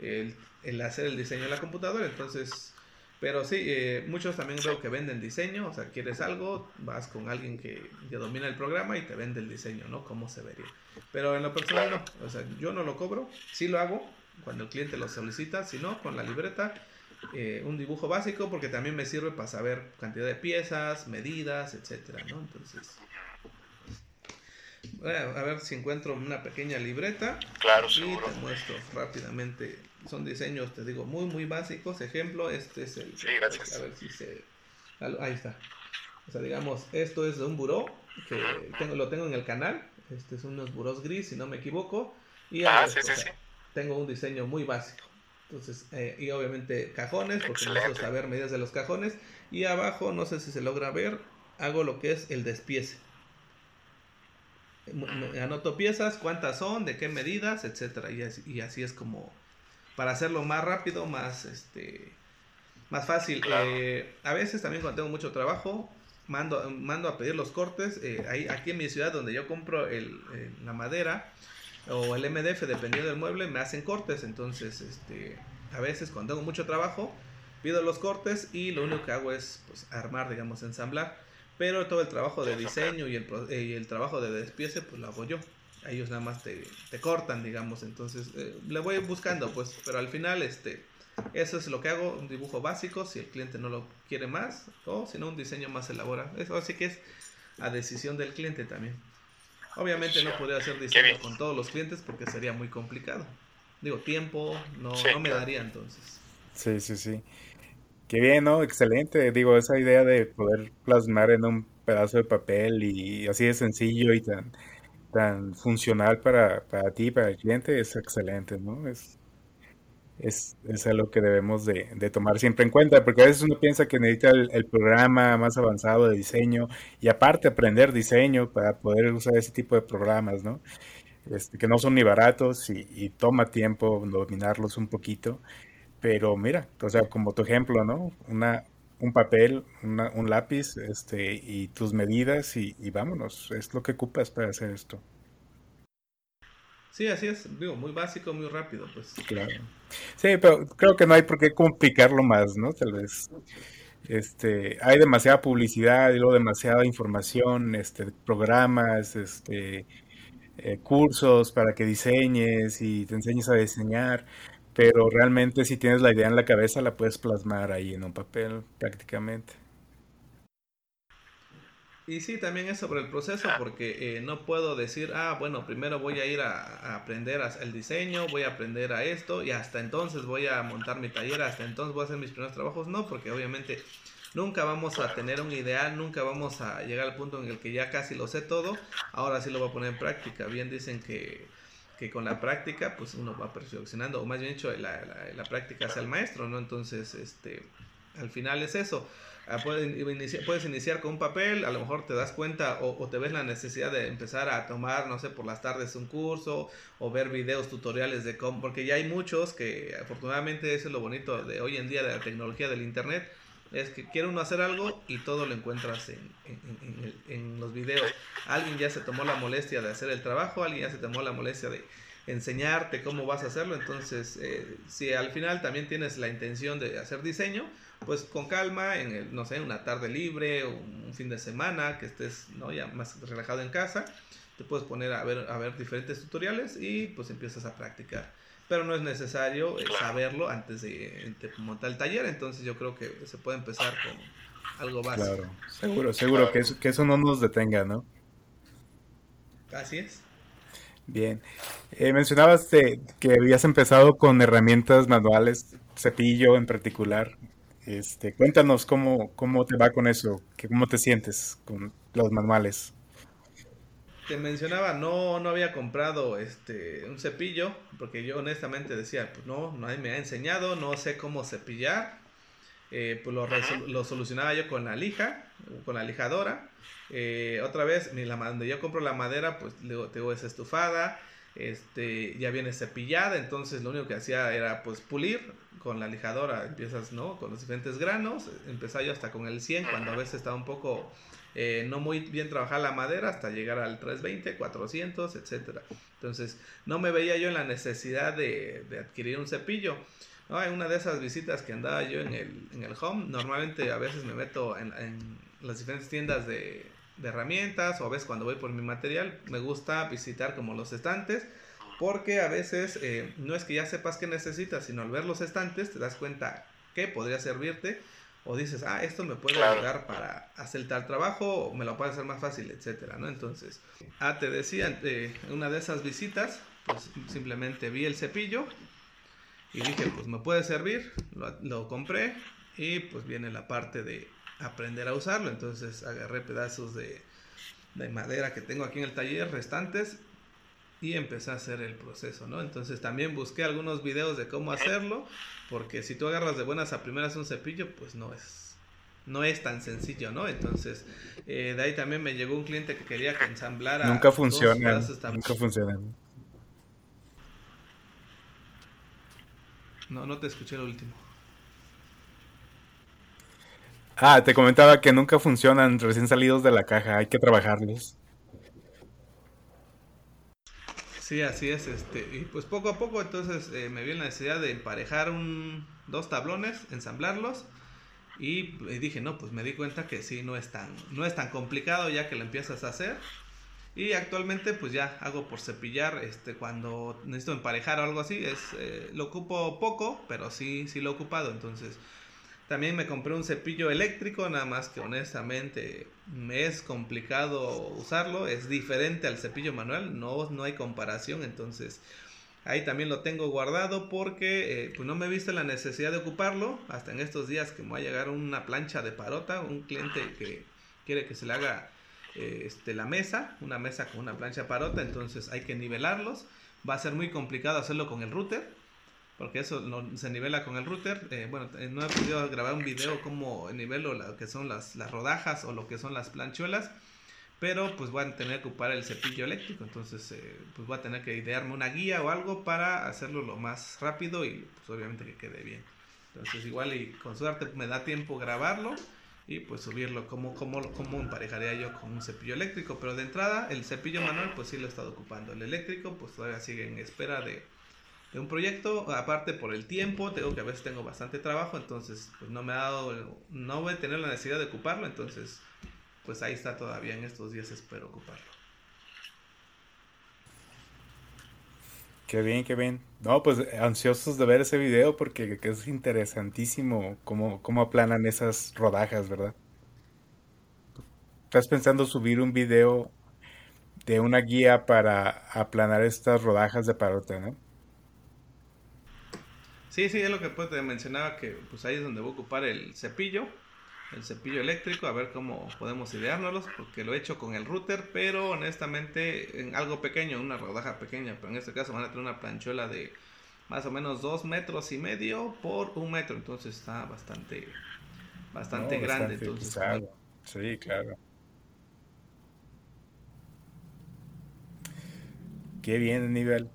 el, el, hacer el diseño en la computadora, entonces, pero sí, muchos también veo que venden diseño, o sea, quieres algo, vas con alguien que ya domina el programa y te vende el diseño, ¿no? Cómo se vería. Pero en lo personal no, o sea, yo no lo cobro, sí lo hago, cuando el cliente lo solicita, si no, con la libreta, eh, un dibujo básico porque también me sirve para saber cantidad de piezas, medidas, etcétera, ¿no? Entonces, a ver si encuentro una pequeña libreta. Claro, y te muestro rápidamente. Son diseños, te digo, muy, muy básicos. Ejemplo, este es el... Sí, gracias. A ver si se... Ahí está. O sea, digamos, esto es de un buró que tengo, lo tengo en el canal. Este son unos burós gris, si no me equivoco. Y ah, sí, sí, sí tengo un diseño muy básico. Entonces, eh, y obviamente cajones, porque necesito saber medidas de los cajones. Y abajo, no sé si se logra ver, hago lo que es el despiece. Anoto piezas, cuántas son, de qué medidas, etcétera. Y así, y así es como para hacerlo más rápido, más este más fácil. Eh, a veces también cuando tengo mucho trabajo, mando, mando a pedir los cortes. Eh, ahí, aquí en mi ciudad donde yo compro el, la madera, o el MDF, dependiendo del mueble, me hacen cortes. Entonces, este, a veces cuando tengo mucho trabajo, pido los cortes y lo único que hago es pues, armar, digamos, ensamblar. Pero todo el trabajo de diseño y el, y el trabajo de despiece, pues lo hago yo. Ellos nada más te, te cortan, digamos. Entonces, eh, le voy buscando, pues, pero al final, este, eso es lo que hago, un dibujo básico, si el cliente no lo quiere más, o si no, un diseño más elaborado. Eso así que es a decisión del cliente también. Obviamente no podría hacer diseño con todos los clientes porque sería muy complicado. Digo, tiempo no, no me daría entonces. Sí, sí, sí. Qué bien, ¿no? Excelente. Digo, esa idea de poder plasmar en un pedazo de papel y así de sencillo y tan, tan funcional para, para ti, para el cliente, es excelente, ¿no? Es, es, es algo que debemos de, tomar siempre en cuenta, porque a veces uno piensa que necesita el, programa más avanzado de diseño y aparte aprender diseño para poder usar ese tipo de programas, ¿no? Este, que no son ni baratos y, toma tiempo dominarlos un poquito, pero mira, o sea, como tu ejemplo, ¿no? Una, un papel, un lápiz este, y tus medidas y, y vámonos, es lo que ocupas para hacer esto. Sí, así es, digo, muy básico, muy rápido, pues. Claro. Sí, pero creo que no hay por qué complicarlo más, ¿no? Tal vez. Este, hay demasiada publicidad y luego demasiada información, este, programas, este, eh, cursos para que diseñes y te enseñes a diseñar, pero realmente si tienes la idea en la cabeza la puedes plasmar ahí en un papel prácticamente. Y sí, también es sobre el proceso, porque eh, no puedo decir, ah, bueno, primero voy a ir a, aprender el diseño, voy a aprender a esto, y hasta entonces voy a montar mi taller, hasta entonces voy a hacer mis primeros trabajos. No, porque obviamente nunca vamos a tener un ideal, nunca vamos a llegar al punto en el que ya casi lo sé todo, ahora sí lo voy a poner en práctica. Bien dicen que, que con la práctica, pues uno va perfeccionando, o más bien dicho, la, la, la práctica hace el maestro, ¿no? Entonces, este, al final es eso. Ah, puedes iniciar, con un papel, a lo mejor te das cuenta o, te ves la necesidad de empezar a tomar, no sé, por las tardes un curso o ver videos tutoriales de cómo, porque ya hay muchos que afortunadamente eso es lo bonito de hoy en día de la tecnología del Internet, es que quiere uno hacer algo y todo lo encuentras en, en, en, los videos. Alguien ya se tomó la molestia de hacer el trabajo, alguien ya se tomó la molestia de enseñarte cómo vas a hacerlo, entonces eh, si al final también tienes la intención de hacer diseño, pues con calma, en el, no sé, una tarde libre o un fin de semana que estés ¿no? ya más relajado en casa, te puedes poner a ver, a ver diferentes tutoriales y pues empiezas a practicar. Pero no es necesario eh, saberlo antes de, montar el taller, entonces yo creo que se puede empezar con algo básico. Claro, seguro, seguro que eso, que eso no nos detenga, ¿no? Así es. Bien. Eh, mencionabas que habías empezado con herramientas manuales, cepillo en particular. Este, cuéntanos cómo, cómo te va con eso, cómo te sientes con los manuales. Te mencionaba, no, no había comprado este un cepillo, porque yo honestamente decía, pues no, nadie me ha enseñado, no sé cómo cepillar. Eh, pues lo, lo, solucionaba yo con la lija, con la lijadora. Eh, otra vez, ni la, donde yo compro la madera, pues tengo es estufada, este, ya viene cepillada, entonces lo único que hacía era pues pulir con la lijadora empiezas, ¿no? Con los diferentes granos, empezaba yo hasta con el 100, cuando a veces estaba un poco eh, no muy bien trabajar la madera, hasta llegar al 320, 400, etcétera. Entonces, no me veía yo en la necesidad de, adquirir un cepillo. ¿no? En una de esas visitas que andaba yo en el, en el home, normalmente a veces me meto en, las diferentes tiendas de, de herramientas o a veces cuando voy por mi material, me gusta visitar como los estantes porque a veces eh, no es que ya sepas qué necesitas, sino al ver los estantes te das cuenta que podría servirte o dices, ah, esto me puede ayudar para hacer tal trabajo o me lo puede hacer más fácil, etcétera, ¿no? Entonces, ah, te decía, eh, una de esas visitas, pues simplemente vi el cepillo y dije, pues me puede servir, lo, lo compré y pues viene la parte de aprender a usarlo, entonces agarré pedazos de, de madera que tengo aquí en el taller restantes y empecé a hacer el proceso, ¿no? Entonces también busqué algunos videos de cómo hacerlo, porque si tú agarras de buenas a primeras un cepillo, pues no es, no es tan sencillo, ¿no? Entonces, eh, de ahí también me llegó un cliente que quería que ensamblara. Nunca funciona. Nunca funciona. No, no te escuché lo último. Ah, te comentaba que nunca funcionan recién salidos de la caja, hay que trabajarlos. Sí, así es, este, y pues poco a poco entonces eh, me vi la necesidad de emparejar un, dos tablones, ensamblarlos y, dije, no, pues me di cuenta que sí, no es, tan, no es tan complicado ya que lo empiezas a hacer y actualmente pues ya hago por cepillar, este, cuando necesito emparejar o algo así, es, eh, lo ocupo poco, pero sí, sí lo he ocupado, entonces también me compré un cepillo eléctrico, nada más que honestamente me es complicado usarlo, es diferente al cepillo manual, no, no hay comparación, entonces ahí también lo tengo guardado porque eh, pues no me he visto la necesidad de ocuparlo, hasta en estos días que me va a llegar una plancha de parota, un cliente que quiere que se le haga eh, este, la mesa, una mesa con una plancha parota, entonces hay que nivelarlos, va a ser muy complicado hacerlo con el router, porque eso se nivela con el router. Eh, bueno, eh, no he podido grabar un video como nivelo lo que son las, las rodajas o lo que son las planchuelas, pero pues voy a tener que ocupar el cepillo eléctrico, entonces eh, pues voy a tener que idearme una guía o algo para hacerlo lo más rápido y pues obviamente que quede bien. Entonces igual y con suerte me da tiempo grabarlo y pues subirlo, como, como, como emparejaría yo con un cepillo eléctrico, pero de entrada el cepillo manual pues sí lo he estado ocupando, el eléctrico pues todavía sigue en espera de, de un proyecto, aparte por el tiempo, tengo que a veces tengo bastante trabajo, entonces pues no me ha dado, no voy a tener la necesidad de ocuparlo, entonces pues ahí está todavía en estos días espero ocuparlo. Qué bien, qué bien. No, pues ansiosos de ver ese video porque es interesantísimo cómo, cómo aplanan esas rodajas, ¿verdad? ¿Estás pensando subir un video de una guía para aplanar estas rodajas de parote, no? Sí, sí, es lo que pues, te mencionaba que pues ahí es donde voy a ocupar el cepillo el cepillo eléctrico, a ver cómo podemos ideárnoslos, porque lo he hecho con el router, pero honestamente en algo pequeño, una rodaja pequeña, pero en este caso van a tener una planchuela de más o menos dos metros y medio por un metro, entonces está bastante, bastante grande. entonces, Sí, claro. Qué bien, nivel.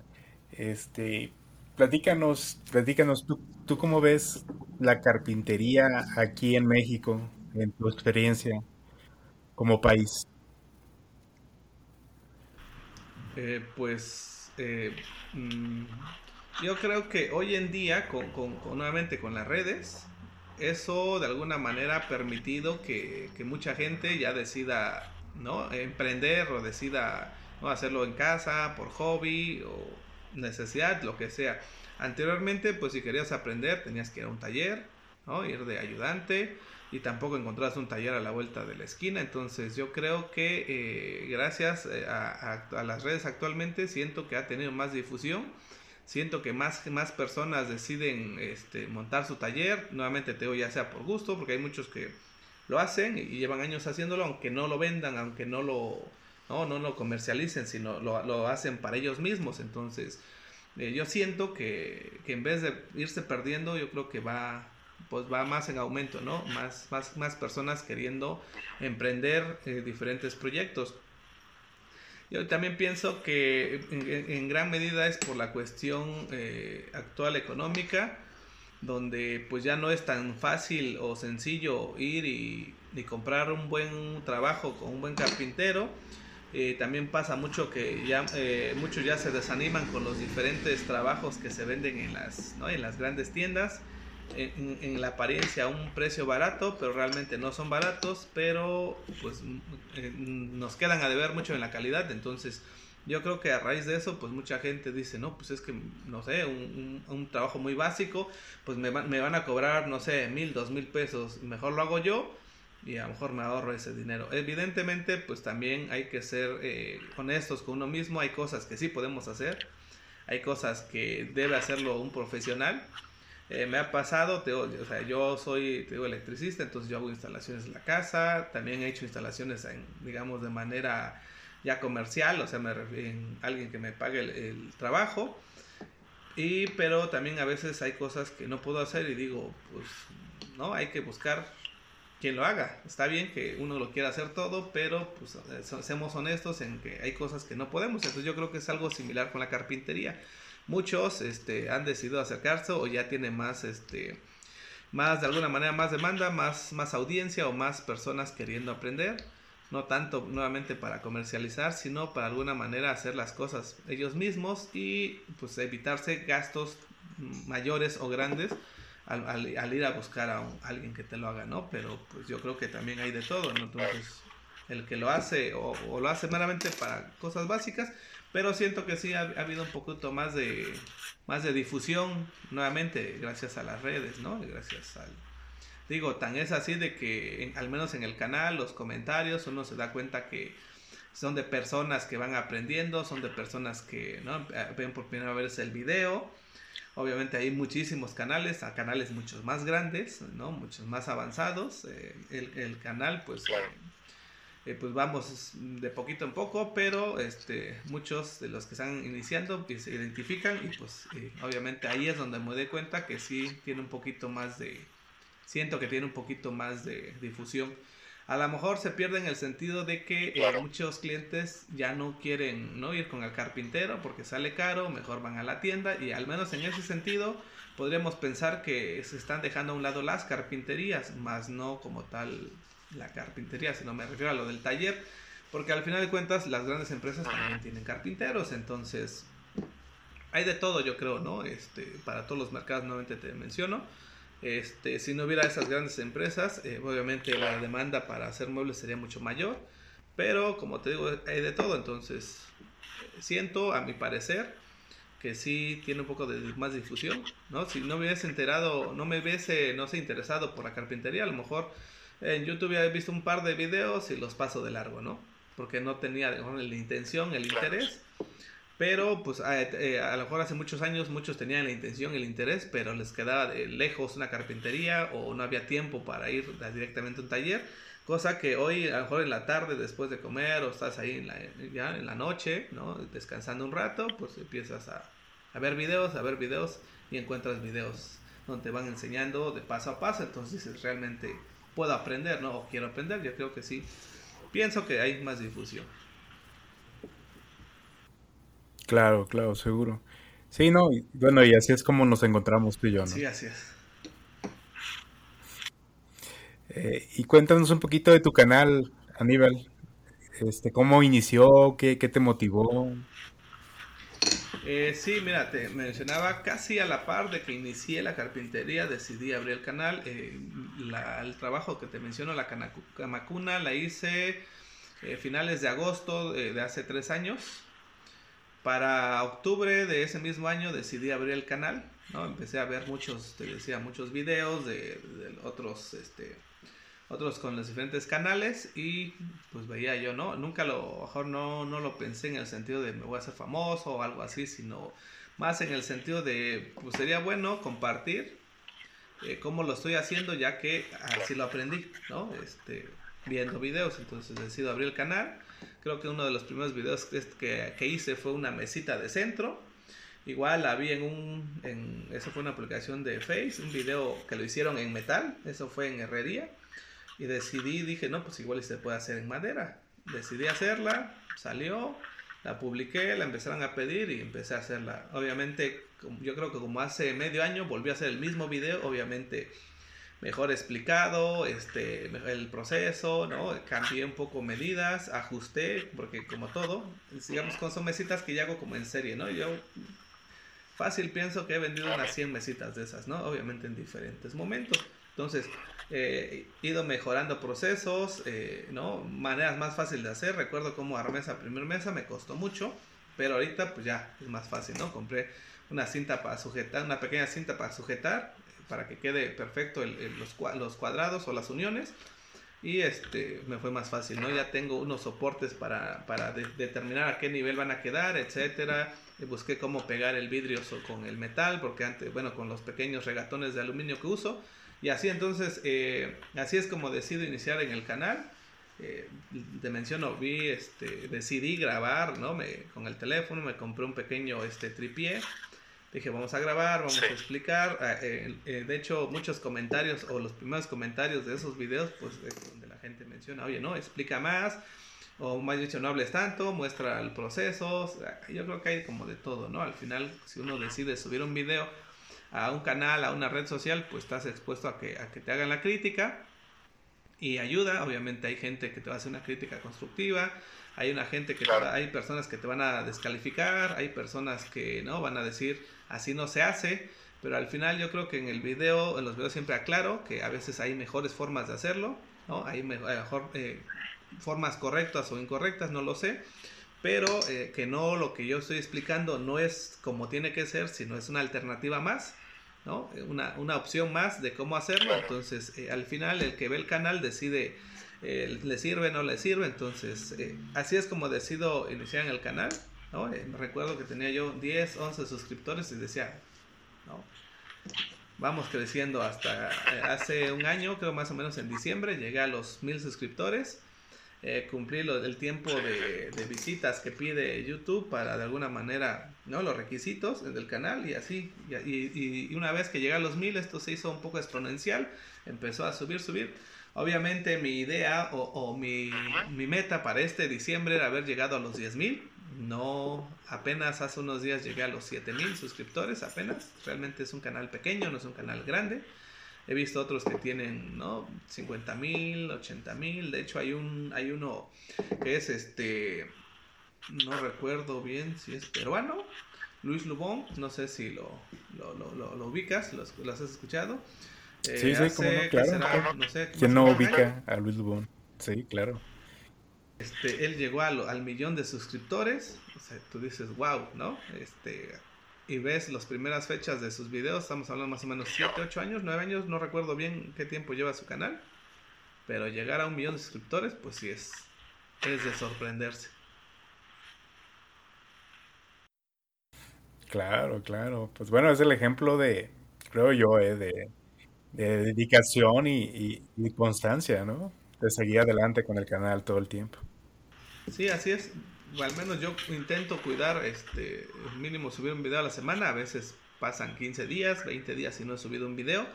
Este, platícanos, platícanos, ¿tú, tú cómo ves la carpintería aquí en México, en tu experiencia como país? Eh, pues eh, mm, yo creo que hoy en día, con, nuevamente con las redes, eso de alguna manera ha permitido que, mucha gente ya decida ¿no? emprender o decida ¿no? hacerlo en casa, por hobby o necesidad, lo que sea. Anteriormente, pues si querías aprender, tenías que ir a un taller. Ir de ayudante y tampoco encontrabas un taller a la vuelta de la esquina. Entonces yo creo que eh, gracias eh, a, las redes actualmente siento que ha tenido más difusión. Siento que más, más personas deciden este, montar su taller. Nuevamente te digo ya sea por gusto, porque hay muchos que lo hacen y llevan años haciéndolo, aunque no lo vendan, aunque no lo, no, no lo comercialicen, sino lo, lo hacen para ellos mismos. Entonces eh, yo siento que, que, en vez de irse perdiendo, yo creo que va, pues va más en aumento, ¿no? Más, más, más personas queriendo emprender eh, diferentes proyectos. Yo también pienso que en, gran medida es por la cuestión eh, actual económica, donde pues ya no es tan fácil o sencillo ir y, y comprar un buen trabajo con un buen carpintero también pasa mucho que ya eh, muchos ya se desaniman con los diferentes trabajos que se venden en las, ¿no? en las grandes tiendas. En, la apariencia un precio barato, pero realmente no son baratos, pero pues eh, nos quedan a deber mucho en la calidad, entonces yo creo que a raíz de eso, pues mucha gente dice, no, pues es que, no sé, un, un, trabajo muy básico, pues me, me, van a cobrar, no sé, mil, dos mil pesos, mejor lo hago yo y a lo mejor me ahorro ese dinero. Evidentemente, pues también hay que ser eh, honestos con uno mismo. Hay cosas que sí podemos hacer, hay cosas que debe hacerlo un profesional. Eh, me ha pasado, o sea, yo soy electricista, entonces yo hago instalaciones en la casa, también he hecho instalaciones, digamos, de manera ya comercial, o sea, me en alguien que me pague el, el trabajo. Y, pero también a veces hay cosas que no puedo hacer y digo, pues, no, hay que buscar quien lo haga. Está bien que uno lo quiera hacer todo, pero pues eh, seamos honestos en que hay cosas que no podemos. Entonces yo creo que es algo similar con la carpintería. Muchos este, han decidido acercarse o ya tienen más, este, más de alguna manera más demanda, más, más audiencia o más personas queriendo aprender. No tanto nuevamente para comercializar, sino para alguna manera hacer las cosas ellos mismos y pues evitarse gastos mayores o grandes al, ir a buscar a, alguien que te lo haga, ¿no? Pero pues yo creo que también hay de todo, ¿no? Entonces, el que lo hace o, lo hace meramente para cosas básicas, pero siento que sí ha, habido un poquito más de, más de difusión nuevamente gracias a las redes, ¿no? Gracias al... Digo, tan es así de que al menos en el canal, los comentarios, uno se da cuenta que son de personas que van aprendiendo, son de personas que ¿no? ven por primera vez el video Obviamente hay muchísimos canales, a canales muchos más grandes, ¿no? Muchos más avanzados. Eh, el, canal, pues, eh, eh, pues vamos de poquito en poco, pero este, muchos de los que están iniciando pues, se identifican y pues obviamente ahí es donde me doy cuenta que sí tiene un poquito más de, siento que tiene un poquito más de difusión. A lo mejor se pierde en el sentido de que eh, muchos clientes ya no quieren no ir con el carpintero porque sale caro, mejor van a la tienda y al menos en ese sentido podríamos pensar que se están dejando a un lado las carpinterías, más no como tal la carpintería, sino me refiero a lo del taller, porque al final de cuentas las grandes empresas también tienen carpinteros, entonces hay de todo yo creo, ¿no? Este, para todos los mercados nuevamente te menciono. Este, si no hubiera esas grandes empresas, eh, obviamente la demanda para hacer muebles sería mucho mayor, pero como te digo, hay de todo, entonces siento, a mi parecer, que sí tiene un poco de más difusión, ¿no? Si no me hubiese enterado, no me hubiese, no sé, interesado por la carpintería, a lo mejor en YouTube he visto un par de videos y los paso de largo, ¿no? Porque no tenía la intención, el interés. Pero pues eh, a, lo mejor hace muchos años muchos tenían la intención, el interés, pero les quedaba lejos una carpintería o no había tiempo para ir directamente a un taller. Cosa que hoy, a lo mejor en la tarde, después de comer, o estás ahí en la, ya en la noche, ¿no? Descansando un rato, pues empiezas a, a ver videos, a ver videos y encuentras videos donde te van enseñando de paso a paso. Entonces dices, realmente puedo aprender, ¿no? O quiero aprender, yo creo que sí. Pienso que hay más difusión. Claro, claro, seguro. Sí, no, y, bueno, y así es como nos encontramos tú y yo, ¿no? Sí, así es. Eh, y cuéntanos un poquito de tu canal, Aníbal. Este, ¿Cómo inició? ¿Qué, qué te motivó? Eh, sí, mira, te mencionaba casi a la par de que inicié la carpintería, decidí abrir el canal. Eh, el trabajo que te menciono, la Kamakuna, la hice eh, finales de agosto de hace tres años. Para octubre de ese mismo año decidí abrir el canal. ¿no? Empecé a ver muchos, te decía, muchos videos de, otros este, otros con los diferentes canales y pues veía yo, ¿no? Nunca lo, mejor no, no lo pensé en el sentido de me voy a hacer famoso o algo así, sino más en el sentido de, pues sería bueno compartir eh, cómo lo estoy haciendo ya que así lo aprendí, ¿no? Este, viendo videos, entonces decido abrir el canal. Creo que uno de los primeros videos que, que hice fue una mesita de centro. Igual la vi en un, eso fue una aplicación de Face, un video que lo hicieron en metal, eso fue en herrería. Y decidí, dije, no, pues igual se puede hacer en madera. Decidí hacerla, salió, la publiqué, la empezaron a pedir y empecé a hacerla. Obviamente, yo creo que como hace medio año volví a hacer el mismo video, obviamente mejor explicado, este, el proceso, ¿no? Cambié un poco medidas, ajusté, porque como todo, digamos con son mesitas que ya hago como en serie, ¿no? Yo fácil pienso que he vendido unas 100 mesitas de esas, ¿no? Obviamente en diferentes momentos. Entonces, eh, ido mejorando procesos, eh, ¿no? Maneras más fáciles de hacer. Recuerdo cómo armé esa primer mesa, me costó mucho, pero ahorita pues ya es más fácil, ¿no? Compré una cinta para sujetar, una pequeña cinta para sujetar, para que quede perfecto los, cuadrados o las uniones. Y este, me fue más fácil, ¿no? Ya tengo unos soportes para, para determinar a qué nivel van a quedar, etcétera. Busqué cómo pegar el vidrio con el metal, porque antes, bueno, con los pequeños regatones de aluminio que uso, y así entonces, eh, así es como decido iniciar en el canal. Eh, te menciono, vi, este, decidí grabar, ¿no? Me, con el teléfono, me compré un pequeño este, tripié. Dije, vamos a grabar, vamos a explicar. Ah, eh, de hecho, muchos comentarios o los primeros comentarios de esos videos, pues donde la gente menciona, oye, no, explica más. O más dicho, no hables tanto, muestra el proceso. yo creo que hay como de todo, ¿no? Al final, si uno decide subir un video a un canal, a una red social, pues estás expuesto a que, a que te hagan la crítica y ayuda. Obviamente hay gente que te va a hacer una crítica constructiva, hay una gente que hay personas que te van a descalificar, hay personas que no van a decir así no se hace, pero al final yo creo que en el video, en los videos siempre aclaro que a veces hay mejores formas de hacerlo, ¿no? Hay mejor eh, formas correctas o incorrectas, no lo sé, pero eh, que no lo que yo estoy explicando no es como tiene que ser, sino es una alternativa más ¿no? Una, una opción más de cómo hacerlo. Entonces, eh, al final, el que ve el canal decide, eh, le sirve, no le sirve. Entonces, eh, así es como decido iniciar en el canal. ¿No? recuerdo que tenía yo 10, 11 suscriptores y decía, ¿no? Vamos creciendo hasta hace un año, creo más o menos en diciembre, llegué a los mil suscriptores eh, cumplir el tiempo de, visitas que pide YouTube para de alguna manera, ¿no? Los requisitos del canal y así. Y, una vez que llega a los mil, esto se hizo un poco exponencial, empezó a subir, subir. Obviamente mi idea o, mi, mi, meta para este diciembre era haber llegado a los 10.000. No, apenas hace unos días llegué a los 7.000 suscriptores, apenas. Realmente es un canal pequeño, no es un canal grande. He visto otros que tienen, ¿no? 50.000, 80.000. De hecho hay un hay uno que es este no recuerdo bien si es peruano, Luis Lubón, no sé si lo, lo, lo, lo ubicas, lo, has escuchado. Eh, sí, sí, como no, claro. no sé, ¿Quién no ubica a Luis Lubón? Sí, claro. Este, él llegó al, millón de suscriptores, o sea, tú dices, wow, ¿no? Este, y ves las primeras fechas de sus videos, estamos hablando más o menos 7, 8 años, 9 años, no recuerdo bien qué tiempo lleva su canal, pero llegar a un millón de suscriptores, pues sí es, es de sorprenderse. Claro, claro. Pues bueno, es el ejemplo de, creo yo, eh, de, dedicación y, constancia, ¿no? De seguir adelante con el canal todo el tiempo. Sí, así es. Al menos yo intento cuidar, este, mínimo subir un video a la semana. A veces pasan 15 días, 20 días y no he subido un video.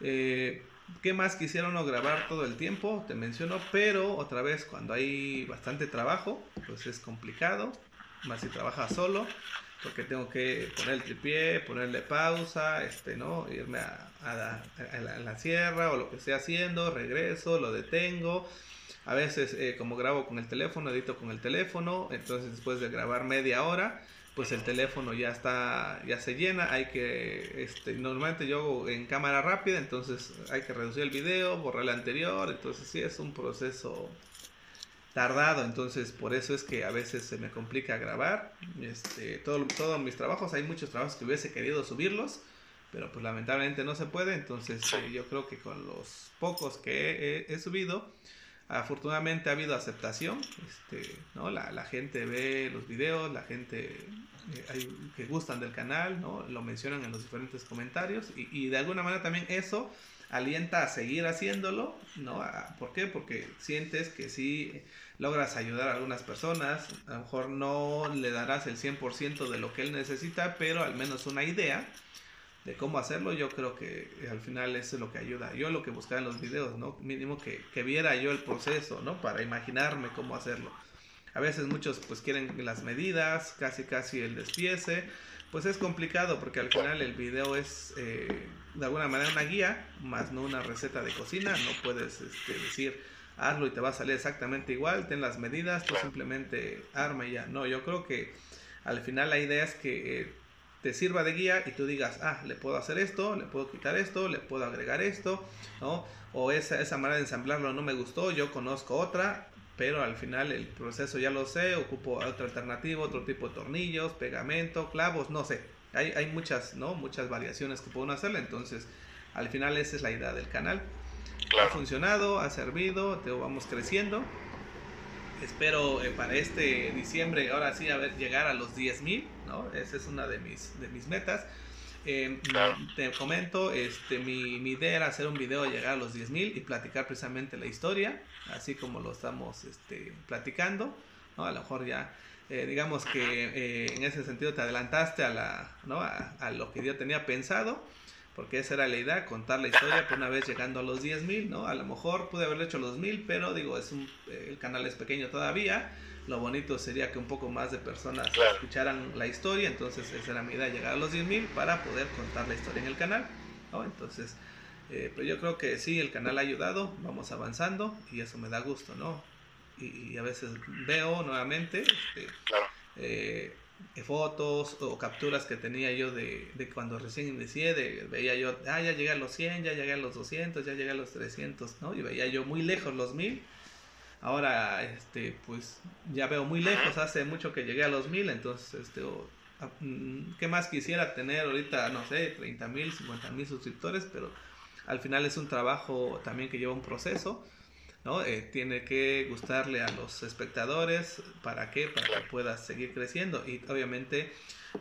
Eh, ¿Qué más quisiera uno grabar todo el tiempo? Te menciono, pero otra vez cuando hay bastante trabajo, pues es complicado, más si trabajas solo porque tengo que poner el tripié, ponerle pausa, este, ¿no? Irme a, la, sierra o lo que esté haciendo, regreso, lo detengo. A veces, eh, como grabo con el teléfono, edito con el teléfono, entonces después de grabar media hora, pues el teléfono ya está, ya se llena, hay que, este, normalmente yo hago en cámara rápida, entonces hay que reducir el video, borrar el anterior, entonces sí es un proceso tardado, entonces por eso es que a veces se me complica grabar. Este, todo, todos mis trabajos, hay muchos trabajos que hubiese querido subirlos, pero pues lamentablemente no se puede, entonces eh, yo creo que con los pocos que he, subido, afortunadamente ha habido aceptación, este, ¿no? La, la, gente ve los videos, la gente eh, hay, que gustan del canal, ¿no? Lo mencionan en los diferentes comentarios y, y de alguna manera también eso alienta a seguir haciéndolo, ¿no? ¿Por qué? Porque sientes que sí logras ayudar a algunas personas, a lo mejor no le darás el 100% de lo que él necesita, pero al menos una idea de cómo hacerlo, yo creo que al final eso es lo que ayuda. Yo lo que buscaba en los videos, ¿no? Mínimo que, que viera yo el proceso, ¿no? Para imaginarme cómo hacerlo. A veces muchos pues quieren las medidas, casi casi el despiece, pues es complicado porque al final el video es eh, de alguna manera una guía, más no una receta de cocina. No puedes este, decir hazlo y te va a salir exactamente igual, ten las medidas, tú simplemente arma y ya. No, yo creo que al final la idea es que eh, te sirva de guía y tú digas, ah, le puedo hacer esto, le puedo quitar esto, le puedo agregar esto, ¿no? O esa, esa manera de ensamblarlo no me gustó, yo conozco otra, pero al final el proceso ya lo sé, ocupo otra alternativa, otro tipo de tornillos, pegamento, clavos, no sé. Hay, hay muchas, ¿no? Muchas variaciones que puedo hacerle, entonces al final esa es la idea del canal. Ha funcionado, ha servido, te vamos creciendo. Espero eh, para este diciembre, ahora sí, a ver, llegar a los 10.000, ¿no? Esa es una de mis, de mis metas. Eh, te comento, este, mi, mi, idea era hacer un video, llegar a los 10.000 y platicar precisamente la historia, así como lo estamos este, platicando. ¿no? A lo mejor ya, eh, digamos que eh, en ese sentido te adelantaste a, la, ¿no? a, a, lo que yo tenía pensado, porque esa era la idea, contar la historia por una vez llegando a los 10.000, ¿no? A lo mejor pude haberlo hecho los 1.000, pero digo, es un, el canal es pequeño todavía lo bonito sería que un poco más de personas escucharan la historia, entonces esa era mi idea, llegar a los 10.000 para poder contar la historia en el canal. ¿no? Entonces, eh, pero yo creo que sí, el canal ha ayudado, vamos avanzando y eso me da gusto, ¿no? Y, a veces veo nuevamente este, eh, fotos o capturas que tenía yo de, de cuando recién inicié, de, veía yo, ah, ya llegué a los 100, ya llegué a los 200, ya llegué a los 300, ¿no? Y veía yo muy lejos los 1000 Ahora, este, pues ya veo muy lejos, hace mucho que llegué a los mil, entonces, este, mm, ¿qué más quisiera tener ahorita? No sé, 30 mil, 50 mil suscriptores, pero al final es un trabajo también que lleva un proceso, ¿no? Eh, tiene que gustarle a los espectadores, ¿para qué? Para que puedas seguir creciendo y obviamente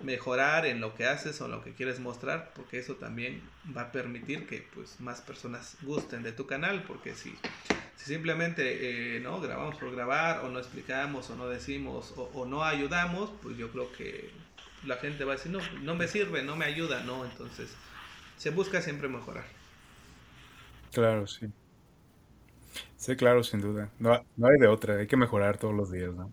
mejorar en lo que haces o lo que quieres mostrar, porque eso también va a permitir que pues más personas gusten de tu canal, porque si si simplemente eh, no grabamos por grabar o no explicamos o no decimos o, no ayudamos, pues yo creo que la gente va a decir, no, no me sirve, no me ayuda, ¿no? Entonces se busca siempre mejorar. Claro, sí. Sí, claro, sin duda. No, no hay de otra, hay que mejorar todos los días, ¿no?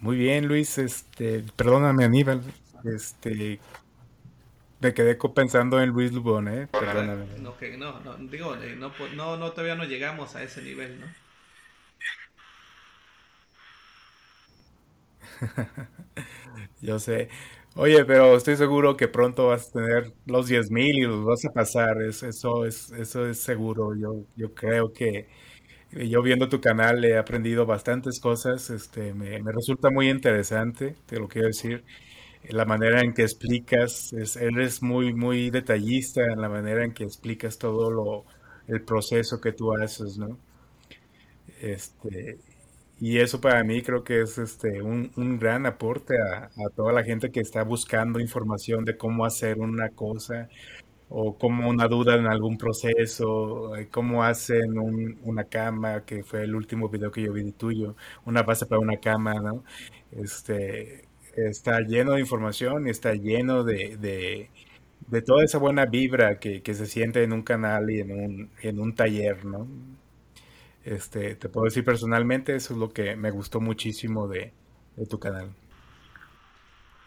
Muy bien, Luis, este, perdóname, Aníbal, este, me quedé co- pensando en Luis Lubón, ¿eh? Perdóname. no, que, no, no, digo, eh, no, no, no, todavía no llegamos a ese nivel, ¿no? Yo sé. Oye, pero estoy seguro que pronto vas a tener los 10.000 y los vas a pasar, es- eso es, eso es seguro. Yo, yo creo que eh, yo viendo tu canal he aprendido bastantes cosas, este, me, me resulta muy interesante, te lo quiero decir. La manera en que explicas, es, eres muy, muy detallista en la manera en que explicas todo lo, el proceso que tú haces, ¿no? Este, y eso para mí creo que es este, un, un gran aporte a, toda la gente que está buscando información de cómo hacer una cosa o como una duda en algún proceso, eh, cómo hacen un- una cama, que fue el último video que yo vi tuyo, una base para una cama, ¿no? Este, está lleno de información y está lleno de, de, de toda esa buena vibra que, que se siente en un canal y en un, en un taller, ¿no? Este, te puedo decir personalmente, eso es lo que me gustó muchísimo de, de tu canal.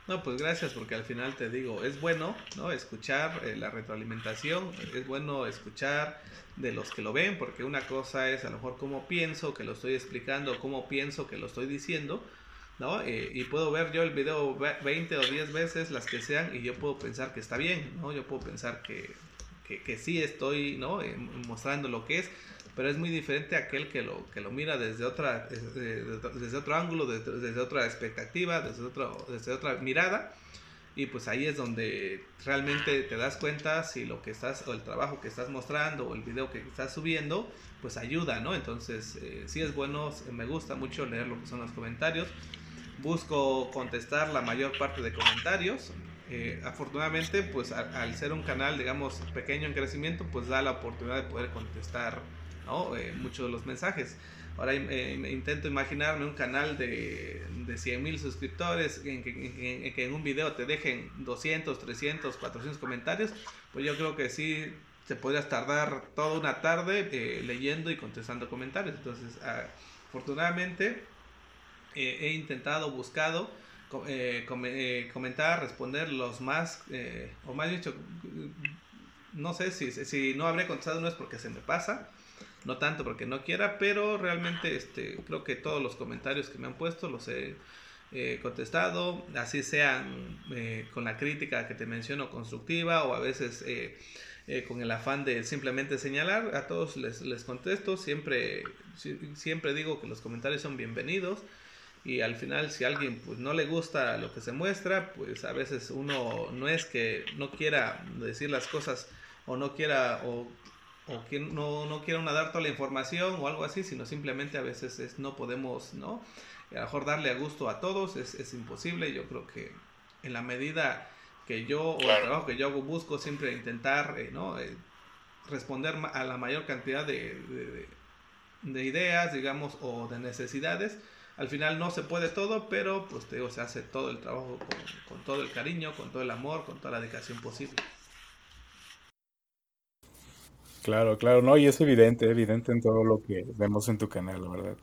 No, pues gracias, porque al final te digo, es bueno, ¿no? Escuchar eh, la retroalimentación, es bueno escuchar de los que lo ven, porque una cosa es a lo mejor cómo pienso que lo estoy explicando, cómo pienso que lo estoy diciendo, ¿no? Eh, y puedo ver yo el video ve- 20 o 10 veces, las que sean, y yo puedo pensar que está bien, ¿no? Yo puedo pensar que, que, que sí estoy, ¿no? Eh, mostrando lo que es, pero es muy diferente a aquel que lo, que lo mira desde otra, desde, desde otro ángulo, desde, desde otra expectativa, desde, otro, desde otra mirada. Y pues ahí es donde realmente te das cuenta si lo que estás, o el trabajo que estás mostrando, o el video que estás subiendo, pues ayuda, ¿no? Entonces, eh, sí es bueno, me gusta mucho leer lo que son los comentarios. Busco contestar la mayor parte de comentarios. Eh, afortunadamente, pues a- al ser un canal, digamos, pequeño en crecimiento, pues da la oportunidad de poder contestar, ¿no? Eh, muchos de los mensajes. Ahora eh, intento imaginarme un canal de, de 100 mil suscriptores en que, en- en que en un video te dejen 200, 300, 400 comentarios, pues yo creo que sí te podrías tardar toda una tarde eh, leyendo y contestando comentarios. Entonces, ah, afortunadamente eh, he intentado, buscado eh, eh, comentar, responder los más, o más dicho, no sé si, si no habré contestado no es porque se me pasa, no tanto porque no quiera, pero realmente este, creo que todos los comentarios que me han puesto los he eh, contestado, así sean eh, con la crítica que te menciono constructiva o a veces eh, con el afán de simplemente señalar, a todos les, les contesto, siempre, si- siempre digo que los comentarios son bienvenidos y al final si a alguien pues no le gusta lo que se muestra, pues a veces uno no es que no quiera decir las cosas o no quiera o que no, no quiera una dar toda la información o algo así, sino simplemente a veces es, no podemos, ¿no? A lo mejor darle a gusto a todos es, es imposible, yo creo que en la medida que yo o el trabajo que yo hago busco siempre intentar, eh, ¿no? Eh, responder a la mayor cantidad de, de- de ideas, digamos, o de necesidades. Al final no se puede todo, pero pues te digo, se hace todo el trabajo con, con todo el cariño, con todo el amor, con toda la dedicación posible. Claro, claro, no, y es evidente, evidente en todo lo que vemos en tu canal, la verdad.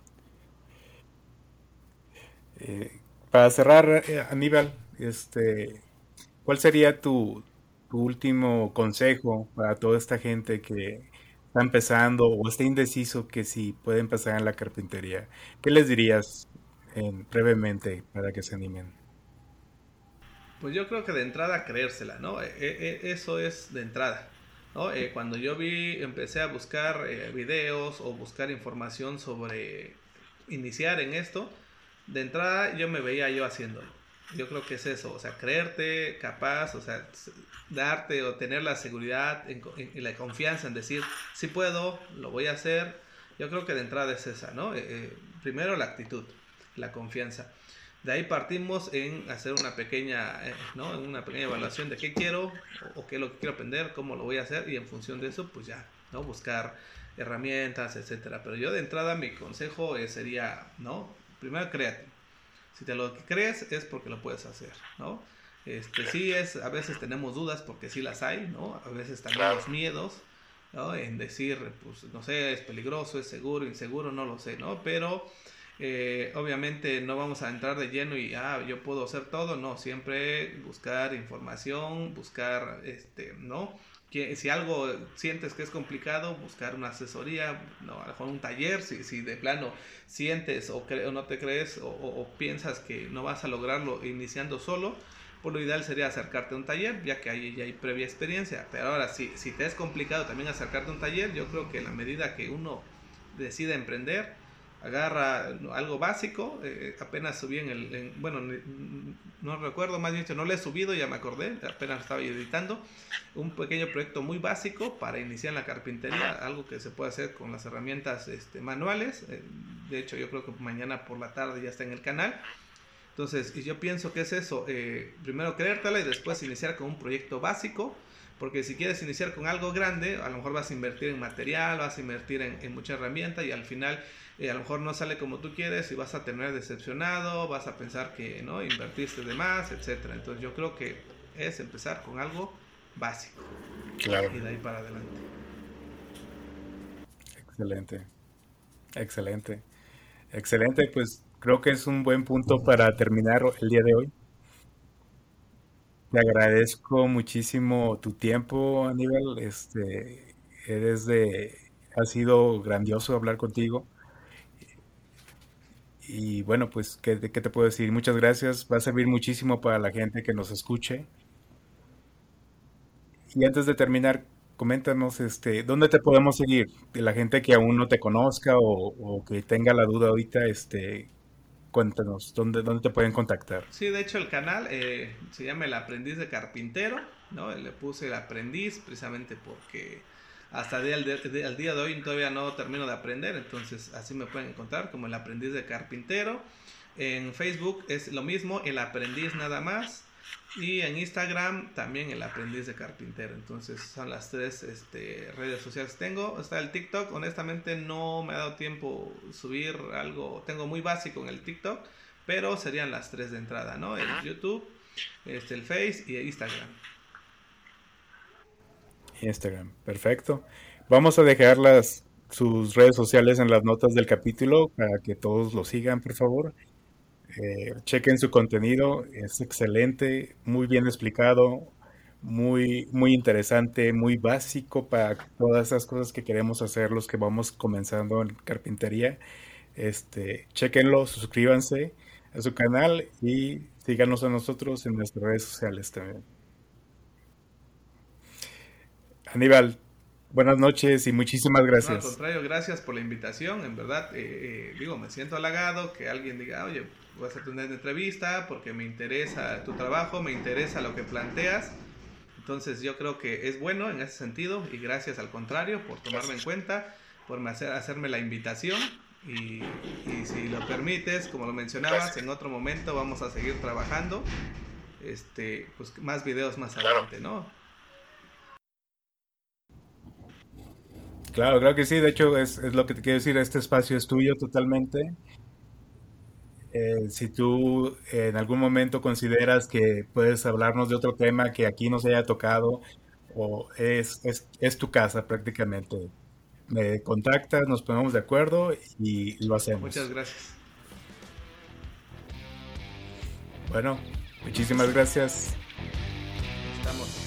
Eh, para cerrar, eh, Aníbal, este, ¿cuál sería tu, último consejo para toda esta gente que está empezando o está indeciso que si puede empezar en la carpintería? ¿Qué les dirías en, brevemente para que se animen? Pues yo creo que de entrada creérsela, ¿no? E- e- e- eso es de entrada, Eh, cuando yo vi, empecé a buscar eh, videos o buscar información sobre iniciar en esto, de entrada yo me veía yo haciéndolo. Yo creo que es eso, o sea, creerte capaz, o sea, darte o tener la seguridad y la confianza en decir, si puedo, lo voy a hacer. Yo creo que de entrada es esa, ¿no? Eh, primero la actitud, la confianza. De ahí partimos en hacer una pequeña, eh, ¿no? Una pequeña evaluación de qué quiero o, qué es lo que quiero aprender, cómo lo voy a hacer y en función de eso, pues ya, ¿no? Buscar herramientas, etcétera. Pero yo de entrada mi consejo eh, sería, ¿no? Primero créate. Si te lo crees es porque lo puedes hacer, ¿no? Este, sí es, a veces tenemos dudas porque sí las hay, ¿no? A veces también los miedos, ¿no? En decir, pues, no sé, es peligroso, es seguro, inseguro, no lo sé, ¿no? Pero eh, obviamente no vamos a entrar de lleno y, ah, yo puedo hacer todo, no, siempre buscar información, buscar, este, ¿no? Que, si algo sientes que es complicado, buscar una asesoría, no, a lo mejor un taller, si, si de plano sientes o, o no te crees o, piensas que no vas a lograrlo iniciando solo, por lo ideal sería acercarte a un taller, ya que ahí ya hay previa experiencia. Pero ahora, si, si te es complicado también acercarte a un taller, yo creo que la medida que uno decide emprender, agarra algo básico, eh, apenas subí en el, bueno, no recuerdo, más bien no le he subido, ya me acordé, apenas estaba editando, un pequeño proyecto muy básico para iniciar en la carpintería, algo que se puede hacer con las herramientas este, manuales, eh, de hecho yo creo que mañana por la tarde ya está en el canal, entonces, yo pienso que es eso, eh, primero creértela y después iniciar con un proyecto básico, porque si quieres iniciar con algo grande, a lo mejor vas a invertir en material, vas a invertir en, mucha herramienta y al final eh, a lo mejor no sale como tú quieres y vas a tener decepcionado, vas a pensar que no invertiste de más, etcétera. Entonces yo creo que es empezar con algo básico. Claro. Y de ahí para adelante. Excelente. Excelente. Excelente, pues creo que es un buen punto para terminar el día de hoy. Te agradezco muchísimo tu tiempo, Aníbal. Este, eres de, ha sido grandioso hablar contigo. Y bueno, pues, ¿qué, ¿qué, te puedo decir? Muchas gracias. Va a servir muchísimo para la gente que nos escuche. Y antes de terminar, coméntanos, este, ¿dónde te podemos seguir? La gente que aún no te conozca o, o que tenga la duda ahorita, este, cuéntanos, ¿dónde, ¿dónde te pueden contactar? Sí, de hecho el canal eh, se llama El Aprendiz de Carpintero, ¿no? Le puse el aprendiz precisamente porque hasta el día, día de hoy todavía no termino de aprender, entonces así me pueden encontrar como El Aprendiz de Carpintero. En Facebook es lo mismo, El Aprendiz nada más. Y en Instagram también el aprendiz de carpintero. Entonces son las tres este, redes sociales que tengo. Está el TikTok. Honestamente no me ha dado tiempo subir algo. Tengo muy básico en el TikTok. Pero serían las tres de entrada, ¿no? El YouTube, este, el Face y el Instagram. Instagram, perfecto. Vamos a dejar las, sus redes sociales en las notas del capítulo para que todos lo sigan, por favor. Eh, chequen su contenido, es excelente, muy bien explicado, muy, muy interesante, muy básico para todas esas cosas que queremos hacer los que vamos comenzando en carpintería. Este, chequenlo, suscríbanse a su canal y síganos a nosotros en nuestras redes sociales también. Aníbal, buenas noches y muchísimas gracias. al contrario, gracias por la invitación. En verdad, eh, eh, digo, me siento halagado que alguien diga, oye, voy a hacerte una entrevista porque me interesa tu trabajo, me interesa lo que planteas. Entonces yo creo que es bueno en ese sentido y gracias al contrario por tomarme en cuenta, por hacer, hacerme la invitación y, si lo permites, como lo mencionabas, en otro momento vamos a seguir trabajando, este, pues más videos más adelante, ¿no? Claro, creo que sí, de hecho es, es lo que te quiero decir, este espacio es tuyo totalmente eh, si tú en algún momento consideras que puedes hablarnos de otro tema que aquí no se haya tocado, o es, es, es tu casa prácticamente, me contactas, nos ponemos de acuerdo y lo hacemos. Muchas gracias. Bueno, muchísimas gracias. Estamos.